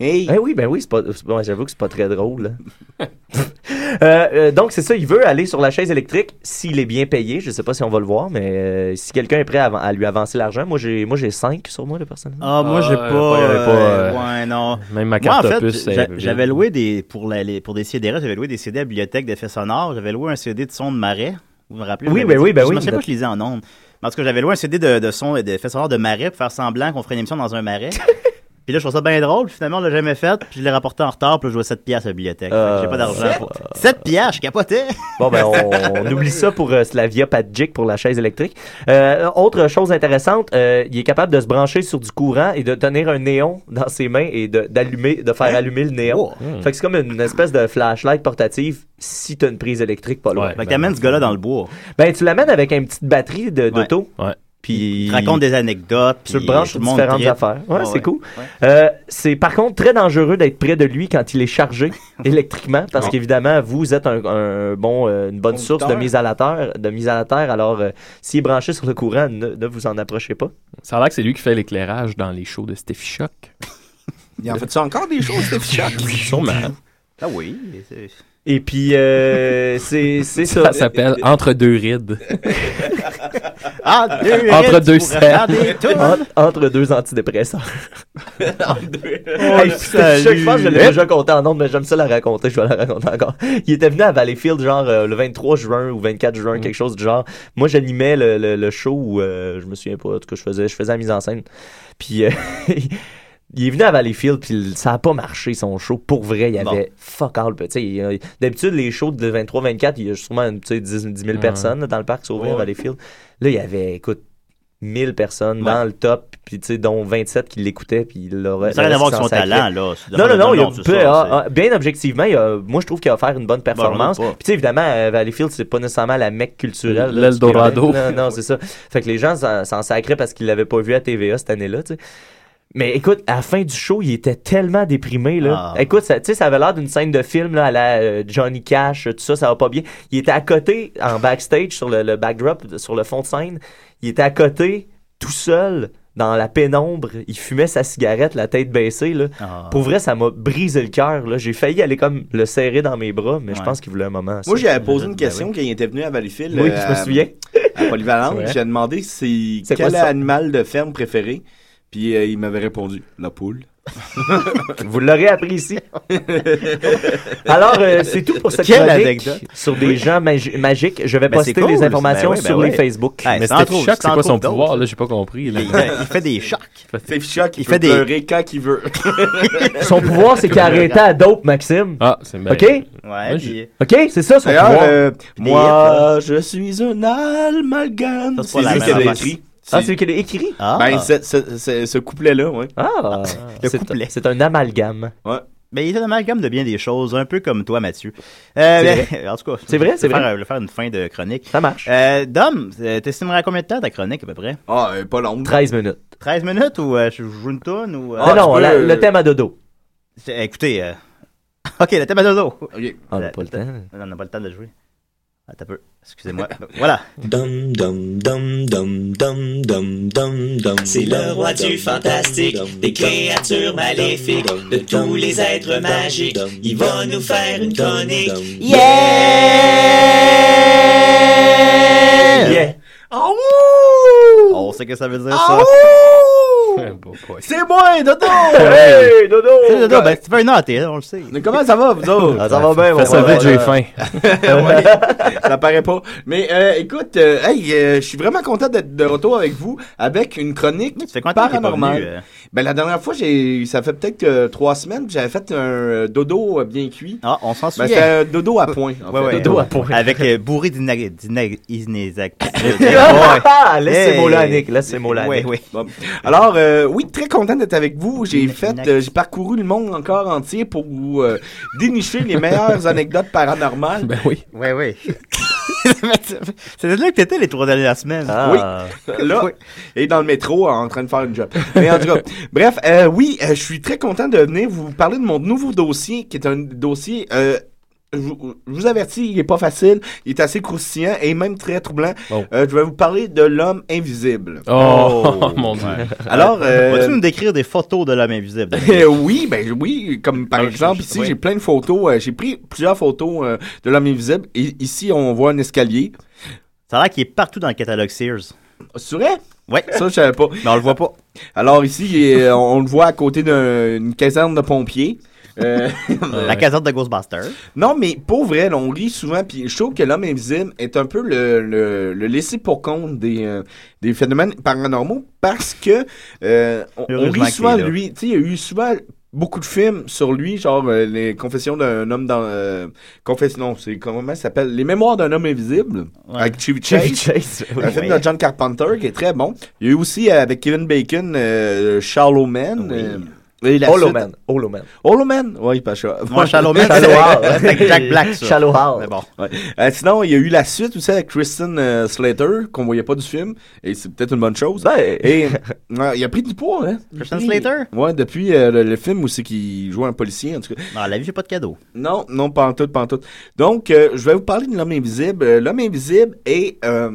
Hey! Eh oui, ben oui, c'est pas, c'est pas- j'avoue que c'est pas très drôle. là. Euh, euh, donc, c'est ça, il veut aller sur la chaise électrique s'il est bien payé. Je sais pas si on va le voir, mais euh, si quelqu'un est prêt à, à lui avancer l'argent, moi j'ai moi j'ai 5 sur moi, le personnellement. Ah, moi, j'ai Ah, pas. ouais, euh, pas, euh, ouais, non. même ma Moi, carte en fait, j'avais loué des. Pour, la- les, pour des CDR, j'avais loué des CD à la bibliothèque d'effets sonores. J'avais loué un CD de son de marais. Vous me rappelez? Oui, ben oui, ben Je oui. me souviens pas que je lisais en ondes. Mais en tout cas, j'avais loué un CD de, de son et d'effets sonores de marais pour faire semblant qu'on ferait une émission dans un marais. Puis là, je trouve ça bien drôle. Puis finalement, on l'a jamais fait. Puis je l'ai rapporté en retard. Puis là, je jouais 7 piastres à la bibliothèque. J'ai pas d'argent pour. 7 piastres, je capotais. Bon, ben, on, on oublie ça pour euh, Slavia Padjic pour la chaise électrique. Euh, autre chose intéressante, euh, il est capable de se brancher sur du courant et de tenir un néon dans ses mains et de, d'allumer, de faire allumer le néon. Fait que c'est comme une espèce de flashlight portative si t'as une prise électrique pas loin. Fait que t'amènes ce gars-là dans le bois. Ben, tu l'amènes avec une petite batterie de- d'auto. Ouais. Puis. Il raconte des anecdotes. Tu le puis branches tout sur différentes affaires. Ouais, c'est ouais. cool. Euh, c'est par contre très dangereux d'être près de lui quand il est chargé électriquement parce qu'évidemment vous êtes un, un bon euh, une bonne source de mise à la terre de mise à la terre alors euh, s'il est branché sur le courant ne, ne vous en approchez pas. Ça a l'air que c'est lui qui fait l'éclairage dans les shows de Steffi Shock. Il en fait ça encore des choses, Steph Shock? Sûrement. Ah oui. Et puis euh, c'est c'est ça. Ça s'appelle Entre deux rides. Ah, deux Entre rides deux pour cerfs. regarder tout. entre, entre deux antidépresseurs. Hey, je, pense que je l'ai déjà compté en nombre, mais j'aime ça la raconter. Je vais la raconter encore. Il était venu à Valleyfield, genre euh, le 23 juin ou 24 juin, quelque chose du genre. Moi, j'animais le, le, le show où euh, je me souviens pas, en tout cas, je faisais, je faisais la mise en scène. Puis euh, il est venu à Valleyfield, puis ça a pas marché son show. Pour vrai, il y avait fuck all. D'habitude, les shows de 23-24, il y a sûrement tu sais, 10, 10 000 Ouais. personnes là, dans le parc sauvé à Ouais. Valleyfield. Là, il y avait, écoute, 1000 personnes Ouais. dans le top, puis tu sais, dont 27 qui l'écoutaient, puis il l'aurait. Ça n'a rien à voir avec son talent, là. Non, non, non, il a peu- ça, ah, ah, bien objectivement, il a- moi je trouve qu'il a offert une bonne performance. j'en doute Puis tu sais, évidemment, euh, Valleyfield, c'est pas nécessairement la mecque culturelle. L'Eldorado. Non, non, c'est ça. Fait que les gens s'en s'en sacraient parce qu'ils l'avaient pas vu à TVA cette année-là, tu sais. Mais écoute, à la fin du show, il était tellement déprimé, là. Ah. Écoute, ça- tu sais, ça avait l'air d'une scène de film, là, à la euh, Johnny Cash, tout ça, ça va pas bien. Il était à côté, en backstage, sur le, le backdrop, sur le fond de scène. Il était à côté, tout seul, dans la pénombre. Il fumait sa cigarette, la tête baissée, là. Ah. Pour vrai, ça m'a brisé le cœur, là. J'ai failli aller comme le serrer dans mes bras, mais je pense qu'il voulait un moment. Moi, j'avais posé une Ben question oui. quand il était venu à Valleyfield. Oui, euh, je me souviens. À Polyvalente. J'ai demandé c'est quel quoi animal de ferme préféré. Puis euh, il m'avait répondu la poule. Vous l'aurez appris ici. Alors, euh, c'est tout pour cette Quelle chronique anecdote. sur des gens magi- magiques. Je vais Ben, poster c'est cool. les informations Ben oui, ben sur oui. les Facebook. Hey, Mais choc, c'est quoi son d'autres. pouvoir, là? J'ai pas compris. là. Il, il fait des chocs. C'est Ficha qui Il peut fait des- pleurer quand il veut. Son pouvoir, c'est qu'il a arrêté à dope, Maxime. Ah, c'est bien. OK? Ouais, Moi, puis- OK? C'est ça, son D'ailleurs, pouvoir. euh, Des moi, je suis un amalgame. Ça, c'est pas la lui même qui l'a affaire. écrit. Ah, C'est- c'est lui qui l'a écrit? Ah. Ben, ce, ce- ce- ce couplet-là, ouais. Ah, Le c'est couplet. c'est un amalgame. Ouais. Mais il est un amalgame de bien des choses, un peu comme toi, Mathieu. Euh, C'est ben, en tout cas, C'est vrai, je c'est vais vrai. faire- je vais faire une fin de chronique. Ça marche. Euh, Dom, euh, t'estimerais à combien de temps ta chronique à peu près? Ah, pas long. 13 minutes. 13 minutes ou euh, je joue une tonne ou. euh, Ah, non, non, tu peux, la- euh, le thème à dodo. c'est- Écoutez, euh, ok, le thème à dodo. Ok. Ah, on n'a pas le temps. On n'a pas le temps de jouer. Attends un peu. Excusez-moi. voilà. Dum dum dum dum dum dum dum dum. C'est le roi du fantastique, des créatures maléfiques, de tous les êtres magiques. Il va nous faire une chronique. Yeah! On sait que ça veut dire ça. C'est moi, Dodo! Hey, dodo! C'est Dodo, ben, tu fais une note, on le sait. Mais comment ça va, vous autres? Ah, ça va bien, mon ça vite, j'ai faim. Ouais, ça paraît pas. Mais euh, écoute, euh, hey, euh, je suis vraiment content d'être de retour avec vous avec une chronique paranormale. Ben la dernière fois, j'ai, ça fait peut-être euh, trois semaines, que j'avais fait un euh, dodo euh, bien cuit. Ah, on s'en Ben, souvient. c'était un dodo à point. en Ouais, fait. ouais. Dodo à point. Avec euh, bourré d'inexactitude. Ah, laisse ces mots-là, Nick. Laisse ces mots-là. Oui, oui. Bon. Alors, euh, oui, très content d'être avec vous. J'ai fait, euh, j'ai parcouru le monde encore entier pour vous euh, dénicher les meilleures anecdotes paranormales. Ben oui. Oui, oui. C'était là que t'étais les trois dernières semaines. Ah. là et dans le métro en train de faire une job. Mais en tout cas, bref, euh, oui, euh, je suis très content de venir vous parler de mon nouveau dossier qui est un dossier euh, je vous, je vous avertis, il est pas facile, il est assez croustillant et même très troublant. Oh. Euh, je vais vous parler de l'homme invisible. Oh, mon dieu. Alors, euh, Vas-tu nous décrire des photos de l'homme invisible? Euh, oui, ben oui, comme par exemple ici, oui. j'ai plein de photos, euh, j'ai pris plusieurs photos euh, de l'homme invisible et ici on voit un escalier. Ça a l'air qu'il est partout dans le catalogue Sears. C'est vrai? Ouais. Ça, je savais pas. Mais on le voit pas. Alors ici, on, le voit à côté d'un- d'une caserne de pompiers. Euh, La caserne de Ghostbusters. non, mais pour vrai, là, on rit souvent, puis je trouve que l'homme invisible est un peu le, le, le laissé pour compte des, euh, des phénomènes paranormaux parce que euh, on, rit souvent lui. Tu sais, il y a eu souvent beaucoup de films sur lui, genre euh, les confessions d'un homme dans euh, confession, non, c'est comment ça s'appelle, les mémoires d'un homme invisible Ouais. avec Chevy Chase. Chase. Un film Oui. de John Carpenter qui est très bon. Il y a eu aussi euh, avec Kevin Bacon, euh, Man. Oui. Et la Hollow suite- Man. Hollow Man. Hollow Man? Oui, pas ça. Moi, Shallow Man, Shallow c'est Hall. c'est avec Jack Black, ça. Shallow Hall. Mais bon. Ouais. Euh, sinon, il y a eu la suite aussi avec Kristen euh, Slater, qu'on voyait pas du film, et c'est peut-être une bonne chose. Ben, Et ouais, il a pris du poids, hein. Kristen Slater? Ouais, depuis euh, le, le film où c'est qu'il joue un policier, en tout cas. Dans la vie, j'ai pas de cadeau. Non, non, pas en tout, pas en tout. Donc, euh, je vais vous parler de l'homme invisible. Euh, L'homme invisible est, euh,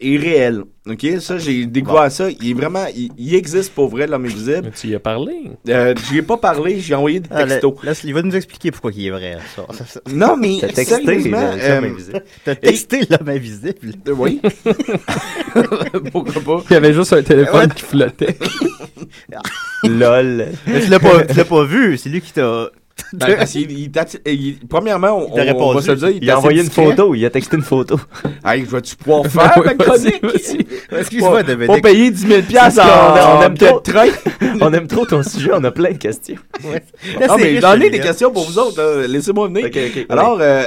est réel. OK? Ça, j'ai découvert ça. Il est vraiment, il, il existe pour vrai, l'homme invisible. Mais tu y as parlé. Euh, j'y ai pas parlé, j'ai envoyé des Ah, textos. laisse- il va nous expliquer pourquoi il est vrai. Ça. Non, mais T'as texté là, euh, l'homme invisible. T'as texté l'homme invisible. euh, oui. Pourquoi pas? Il y avait juste un téléphone qui flottait. LOL. Mais tu l'as pas, tu l'as pas vu, c'est lui qui t'a. Ben, parce il il- premièrement, on, Il on- on va se le dire, Il a envoyé une discret. photo, il a texté une photo. Hey, je vais-tu pouvoir faire ma chronique? Excuse-moi, Dominique. Pas payer 10 000 Parce qu'on en, on en aime trop, train. on aime trop ton sujet, on a plein de questions. Non, mais j'en ai des questions pour vous autres. Laissez-moi venir. Alors, euh...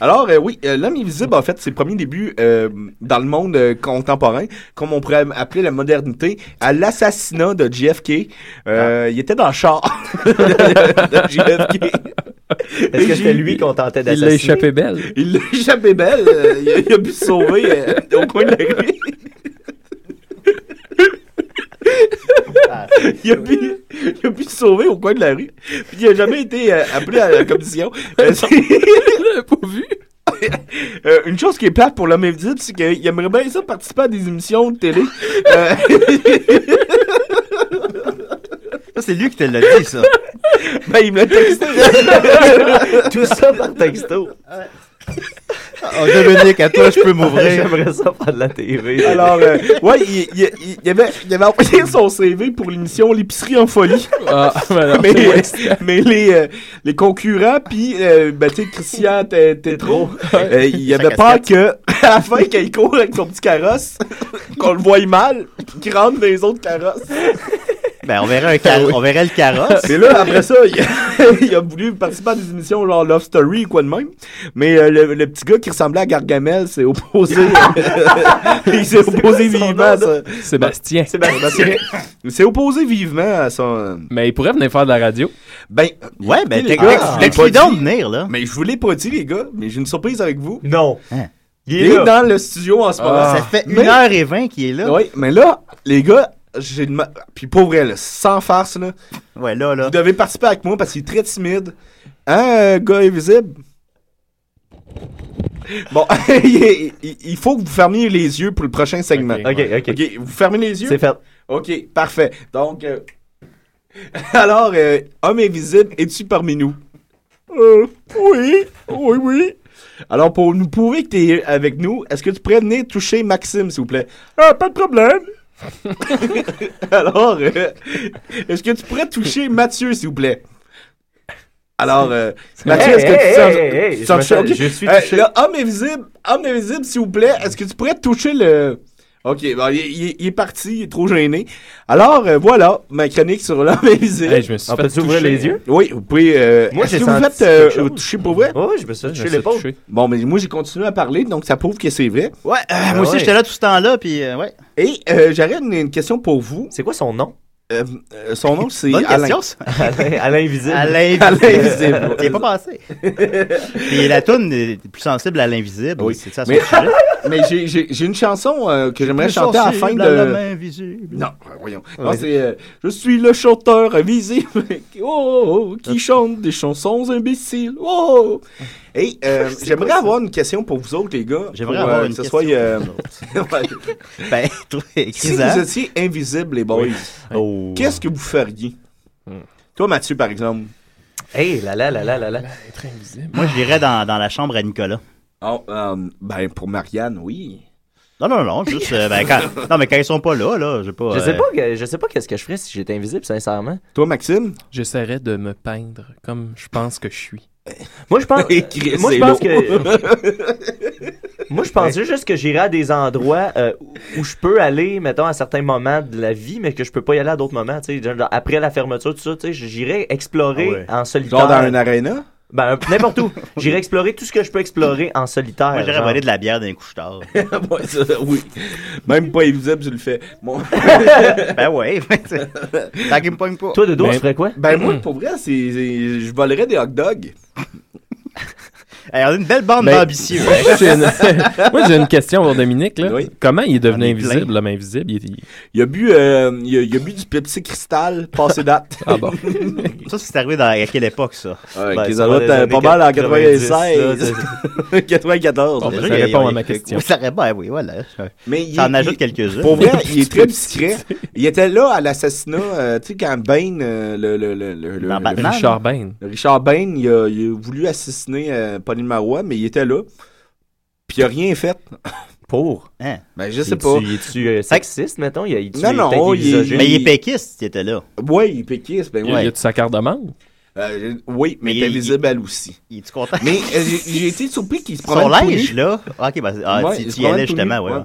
Alors, euh, oui, euh, L'homme invisible a fait ses premiers débuts euh, dans le monde euh, contemporain, comme on pourrait appeler la modernité, à l'assassinat de JFK. Euh, Il était dans le char de, de JFK. Est-ce que c'était lui qu'on tentait Il l'a d'assassiner? échappé belle. Il l'a échappé belle. euh, il, a, il a pu se sauver euh, au coin de la rue. il, a pu, il a pu se sauver au coin de la rue. Puis il a jamais été euh, appelé à la commission. C'est- pas vu. Euh, une chose qui est plate pour l'homme invisible, c'est qu'il aimerait bien ça participer à des émissions de télé. Euh, c'est lui qui te l'a dit, ça. ben, il me l'a texté. Tout ça par texto. Oh, Dominique, à toi, je peux m'ouvrir. J'aimerais ça faire de la TV. Alors, euh, ouais, il, il- il- il avait, il avait envoyé son CV pour l'émission L'épicerie en folie. Ah, ben non, mais les, euh, les concurrents, puis, euh, ben, tu sais, Christian t'es t'es trop. euh, il y avait peur que, à la fin, quand il court avec son petit carrosse, qu'on le voie mal, qu'il rentre dans les autres carrosses. Ben, on verrait, un car- on verrait le carrosse. Et là, après ça, il a, il a voulu participer à des émissions genre Love Story ou quoi de même. Mais euh, le, le petit gars qui ressemblait à Gargamel s'est opposé. il s'est opposé vivement à ça. Sébastien. Sébastien. Il s'est opposé vivement à son. Mais il pourrait venir faire de la radio. Ben, Ouais, ben, les t'es- pas donc venir, là? Mais je vous l'ai pas dit, les gars. Mais j'ai une surprise avec vous. Non. Hein? Il Il est dans le studio en ce moment. Ça fait Mais- 1h20 qu'il est là. Oui, mais là, les gars, j'ai une. ma- Puis pour vrai, là, sans farce, là. Ouais, là, là. Vous devez participer avec moi parce qu'il est très timide. Hein, euh, gars invisible? Bon, il, il- il faut que vous fermiez les yeux pour le prochain segment. Ok, ok. Ok, vous fermez les yeux? C'est fait. Ok, parfait. Donc, euh, alors, euh, homme invisible, es-tu parmi nous? Euh, oui, oui, oui. Alors, pour nous prouver que tu es avec nous, est-ce que tu pourrais venir toucher Maxime, s'il vous plaît? Ah, pas de problème. Alors, euh, est-ce que tu pourrais toucher Mathieu, s'il vous plaît? Alors, euh, Mathieu, est-ce que tu sens... je suis Euh, touché. là, homme invisible, homme invisible, s'il vous plaît, est-ce que tu pourrais toucher le... Ok, bon, il, il- il est parti, il est trop gêné. Alors, euh, voilà, ma chronique sur l'homme invisible. Hey, je me suis On fait ouvrir les yeux? Oui, vous pouvez... Euh, Moi, est-ce j'ai que vous faites euh, toucher pour vrai? Oh, je me suis Je me touché suis fait l'épaule. Bon, mais moi, j'ai continué à parler, donc ça prouve que c'est vrai. Ouais, euh, moi Ah aussi, ouais. j'étais là tout ce temps-là, puis euh, ouais. Et euh, j'aurais une, une question pour vous. C'est quoi son nom? Euh, euh, son nom, c'est Bonne Alain. Alain, Alain Invisible. À À l'invisible. l'invisible. T'y es pas passé. Puis la toune est plus sensible à l'invisible. Oui. C'est ça son Mais- sujet? Mais j'ai- une chanson euh, que j'aimerais chanter à la fin de... invisible. Non, voyons. Non, Ouais. c'est euh, Je suis le chanteur invisible qui- oh, oh, oh, qui chante des chansons imbéciles. Oh! Et euh, j'aimerais avoir une question pour vous autres, les gars. J'aimerais avoir euh, une que ce question soit, euh, ouais. Ben, toi, Si écris-en. vous étiez invisible, les boys, Oh. qu'est-ce que vous feriez? Toi, Mathieu, par exemple. Hey, là là là là là là. Être invisible. Moi, j'irais dans, dans la chambre à Nicolas. Oh, euh, ben, pour Marianne, oui. Non, non, non, juste. euh, ben, quand, non, mais quand ils sont pas là, là, j'ai pas. Je sais euh, pas, que- je sais pas qu'est-ce que je ferais si j'étais invisible, sincèrement. Toi, Maxime? J'essaierais de me peindre comme je pense que je suis. Moi, je pense. Chris, moi, je pense que. moi, je pensais juste que j'irais à des endroits euh, où je peux aller, mettons, à certains moments de la vie, mais que je peux pas y aller à d'autres moments, tu sais. genre, Après la fermeture, tout ça, j'irais explorer Ah ouais. en solitaire. Genre dans un aréna? Ben, un- n'importe où. J'irais explorer tout ce que je peux explorer en solitaire. Moi, genre. voler de la bière d'un couche-tard. Ouais, ça, oui. Même pas invisible, je le fais. Bon. ben, ouais. Tant qu'il me pogne pas. Toi, de dos, Ben- tu ferais quoi? Ben, moi, pour vrai, c'est, c'est- je volerais des hot dogs. Hey, on a une belle bande Ben, d'ambitieux. Moi, j'ai une... Moi, j'ai une question pour Dominique. Là. Oui. Comment il est devenu invisible, l'homme invisible? Il est- il- Il a bu, euh, il a, il a bu du Pepsi Cristal passé date. Ah bon? Ça, c'est arrivé dans, à quelle époque, ça? Ouais, Ben, ça pas mal en 90, 96. là, 94. Bon, ben, ça il y a- répond il y a- à ma question. Oui, ça répond, oui, voilà. Mais il, Ça en ajoute quelques-uns. Pour vrai, il est très discret. Il était là à l'assassinat, euh, tu sais, quand Bane, euh, le, le, le, le. Richard Bain. Richard Bain, il a, il a voulu assassiner euh, Pauline Marois, mais il était là. Puis il a rien fait. Pour? Hein? Ben, je sais pas. Es-tu euh, sexiste, mettons? Il, il, Non, non, il est- Mais il est péquiste, il était là. Oui, il est péquiste, ben Il y a- oui. y a-tu sa carte de membre? Euh, oui, mais Mais il était il- visible elle aussi. Il est-tu content? Mais euh, j'ai j'ai été surpris qu'il se Son promène tout linge, là? Ok, ben, ah, Ouais, tu, il tu y allais justement, ouais. ouais. ouais.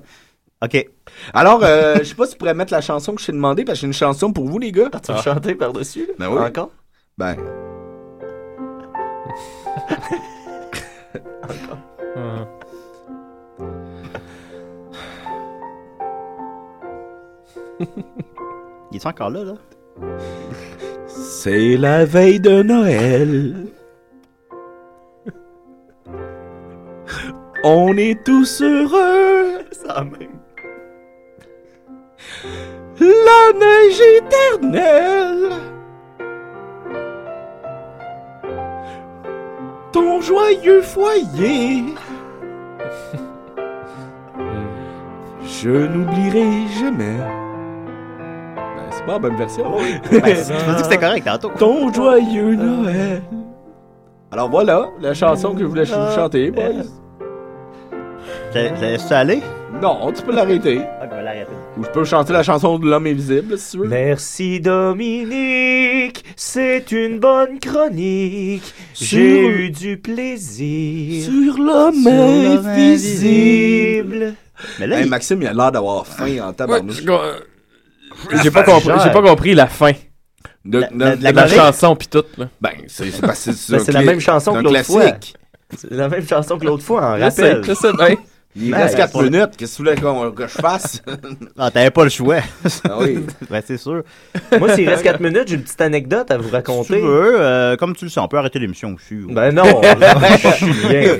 Ok. Alors, euh, je sais pas si tu pourrais mettre la chanson que je t'ai demandé, parce que j'ai une chanson pour vous, les gars. Tu veux chanter par-dessus? là? Ben oui. Encore? Ben. Il est encore là, là? c'est la veille de Noël. On est tous heureux. Ça même. La neige éternelle. Ton joyeux foyer. Je n'oublierai jamais. Ben, c'est pas la bonne version. Ben, tu m'as dit que c'était correct tantôt. Ton joyeux Noël. Alors voilà, la chanson que je voulais ch- vous chanter, boys. Je je laisse ça aller? Non, tu peux l'arrêter. Ok, on va l'arrêter. Ou je peux chanter la chanson de l'homme invisible, si tu veux. Merci Dominique, c'est une bonne chronique. Sur- J'ai eu du plaisir. Sur l'homme invisible. Mais là, Hey, il- Maxime, il a l'air d'avoir faim en tabarnouche. J'ai pas, compris, j'ai pas compris la fin. De, La- de- la- de la De la chronique? chanson pis tout, là. Ben, c'est c'est parce que c'est Ben, c'est la même chanson c'est que l'autre fois. classique. C'est la même chanson que l'autre fois, en Je sais, rappel. je sais bien. Il Ben, reste 4 pour- minutes. Qu'est-ce que tu voulais qu'on- que je fasse? Ah, t'avais pas le choix. Ah oui. ben, c'est sûr. Moi, s'il reste 4 minutes, j'ai une petite anecdote à vous Si tu raconter. veux, euh, comme tu le sais, on peut arrêter l'émission aussi. ou- Ben non, je suis bien.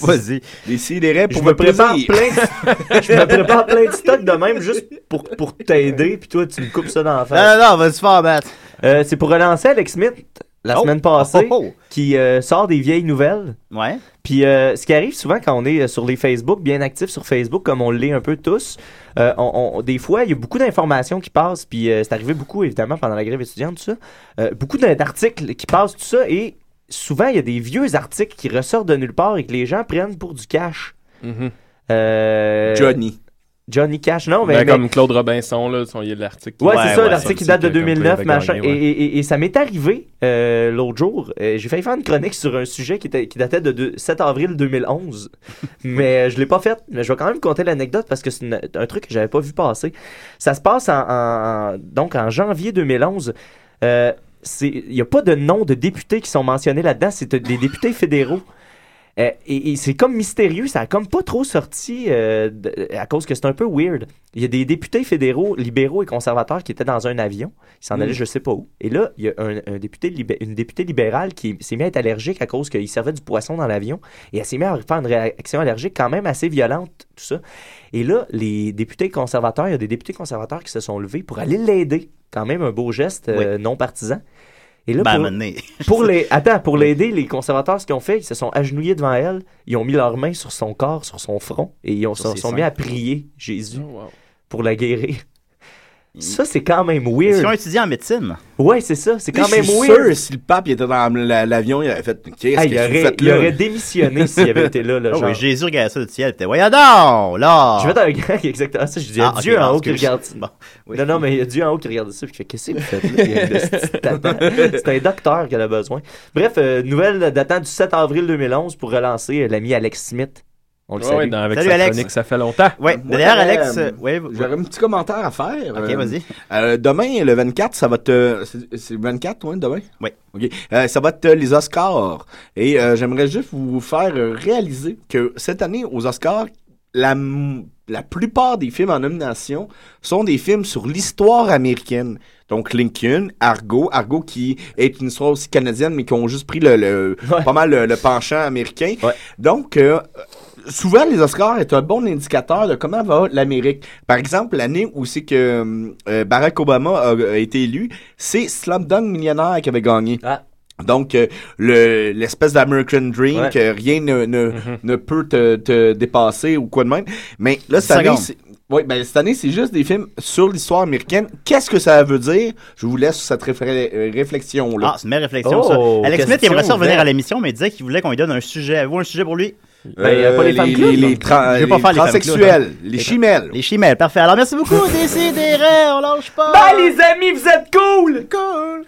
Vas-y. Les sidérés Je pour me me prépare plaisir. plein de... je me prépare plein de stocks de même juste pour, pour t'aider, puis toi, tu me coupes ça dans la face. Non, non, non, vas-y faire battre. Euh, c'est pour relancer Alex Smith la Oh. semaine passée, Oh, oh, qui euh, sort des vieilles nouvelles. Ouais. Puis euh, ce qui arrive souvent quand on est euh, sur les Facebook, bien actifs sur Facebook, comme on l'est un peu tous, euh, on, on- des fois, il y a beaucoup d'informations qui passent, puis euh, c'est arrivé beaucoup, évidemment, pendant la grève étudiante, tout ça. Beaucoup d'articles qui passent, tout ça, et souvent, il y a des vieux articles qui ressortent de nulle part et que les gens prennent pour du cash. Mhm. Euh, Johnny. Johnny Cash, non, mais... Ben, mais- comme Claude Robinson, là, son- il y a l'article. Ouais, Ouais, c'est ça, ouais, l'article qui date de que- comme quoi il 2009, avait machin. Et, ouais. et- et- et ça m'est arrivé euh, l'autre jour. Euh, J'ai failli faire une chronique sur un sujet qui, était, qui datait de, deux- 7 avril 2011. mais euh, je l'ai pas fait. Mais je vais quand même conter l'anecdote parce que c'est un truc que j'avais pas vu passer. Ça se passe en, en- donc en janvier 2011. Euh, c'est- Il n'y a pas de nom de députés qui sont mentionnés là-dedans. C'est des députés fédéraux. Euh, et, et c'est comme mystérieux, ça a comme pas trop sorti euh, de- à cause que c'est un peu weird. Il y a des députés fédéraux, libéraux et conservateurs qui étaient dans un avion. Ils s'en Mm. allaient je sais pas où. Et là, il y a un, un député libé- une députée libérale qui s'est mis à être allergique à cause qu'il servait du poisson dans l'avion. Et elle s'est mise à faire une réaction allergique quand même assez violente, tout ça. Et là, les députés conservateurs, il y a des députés conservateurs qui se sont levés pour aller l'aider. Quand même un beau geste euh, non partisan. Et là, Ben, pour- les attends pour l'aider les conservateurs ce qu'ils ont fait ils se sont agenouillés devant elle ils ont mis leurs mains sur son corps sur son front et ils ont, Sur sont, mis à prier Jésus Oh, wow. pour la guérir ça c'est quand même weird qu'ils ont étudié en médecine? ouais c'est ça c'est quand Je même suis weird sûr, si le pape il était dans la- l'avion, il aurait fait Qu'est-ce Ah, que il, vous aurait, faites il là? aurait démissionné s'il avait été là, là Ah genre. oui, Jésus regardait ça du ciel. Il était, voyons donc, là! Je vais dans un gag exactement ça. Je dis, il y a Ah, Dieu en haut qui regarde. Bon, oui. Non, non, mais il y a Dieu en haut qui regarde ça. Puis qui fait, qu'est-ce que vous faites là? C'est un docteur qui en a besoin. Bref, euh, nouvelle datant du 7 avril 2011 pour relancer euh, l'ami Alex Smith. On le Ouais, ouais, salue. dans- avec Salut, sa Alex. chronique, ça fait longtemps. Ouais, Moi, d'ailleurs, Alex, euh, ouais, J'aurais un petit commentaire à faire. Ok, Euh, vas-y. euh, demain, le 24, ça va te. c'est- le 24, ouais, demain? Oui. OK. Euh, ça va être les Oscars. Et euh, j'aimerais juste vous faire réaliser que cette année, aux Oscars, la, la plupart des films en nomination sont des films sur l'histoire américaine. Donc Lincoln, Argo, Argo qui est une histoire aussi canadienne, mais qui ont juste pris le, le- Ouais. pas mal le, le penchant américain. Ouais. Donc, euh, souvent, les Oscars est un bon indicateur de comment va l'Amérique. Par exemple, l'année où c'est que euh, Barack Obama a, a été élu, c'est Slumdog Millionnaire qui avait gagné. Ah. Donc, euh, le- l'espèce d'American Dream, Ouais. que rien ne, ne, ne peut te, te dépasser ou quoi de même. Mais là, cette année, c'est... Oui, ben, cette année, c'est juste des films sur l'histoire américaine. Qu'est-ce que ça veut dire? Je vous laisse cette réfé- euh, réflexion-là. Ah, c'est une belle réflexion, Oh, ça. Alex Smith, il aimerait ça revenir à l'émission, mais il disait qu'il voulait qu'on lui donne un sujet. Avez-vous un sujet pour lui? Ben, a pas les femmes les, clowns, les, non? les tra- Je vais pas les faire les femmes transsexuels, hein. les chimelles. Les chimelles, parfait. Alors, merci beaucoup, Décidérez, on lâche pas. Bye, les amis, vous êtes cool! Cool.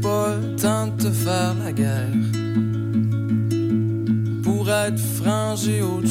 Pas le temps de te faire la guerre. Pour être franc, j'ai autre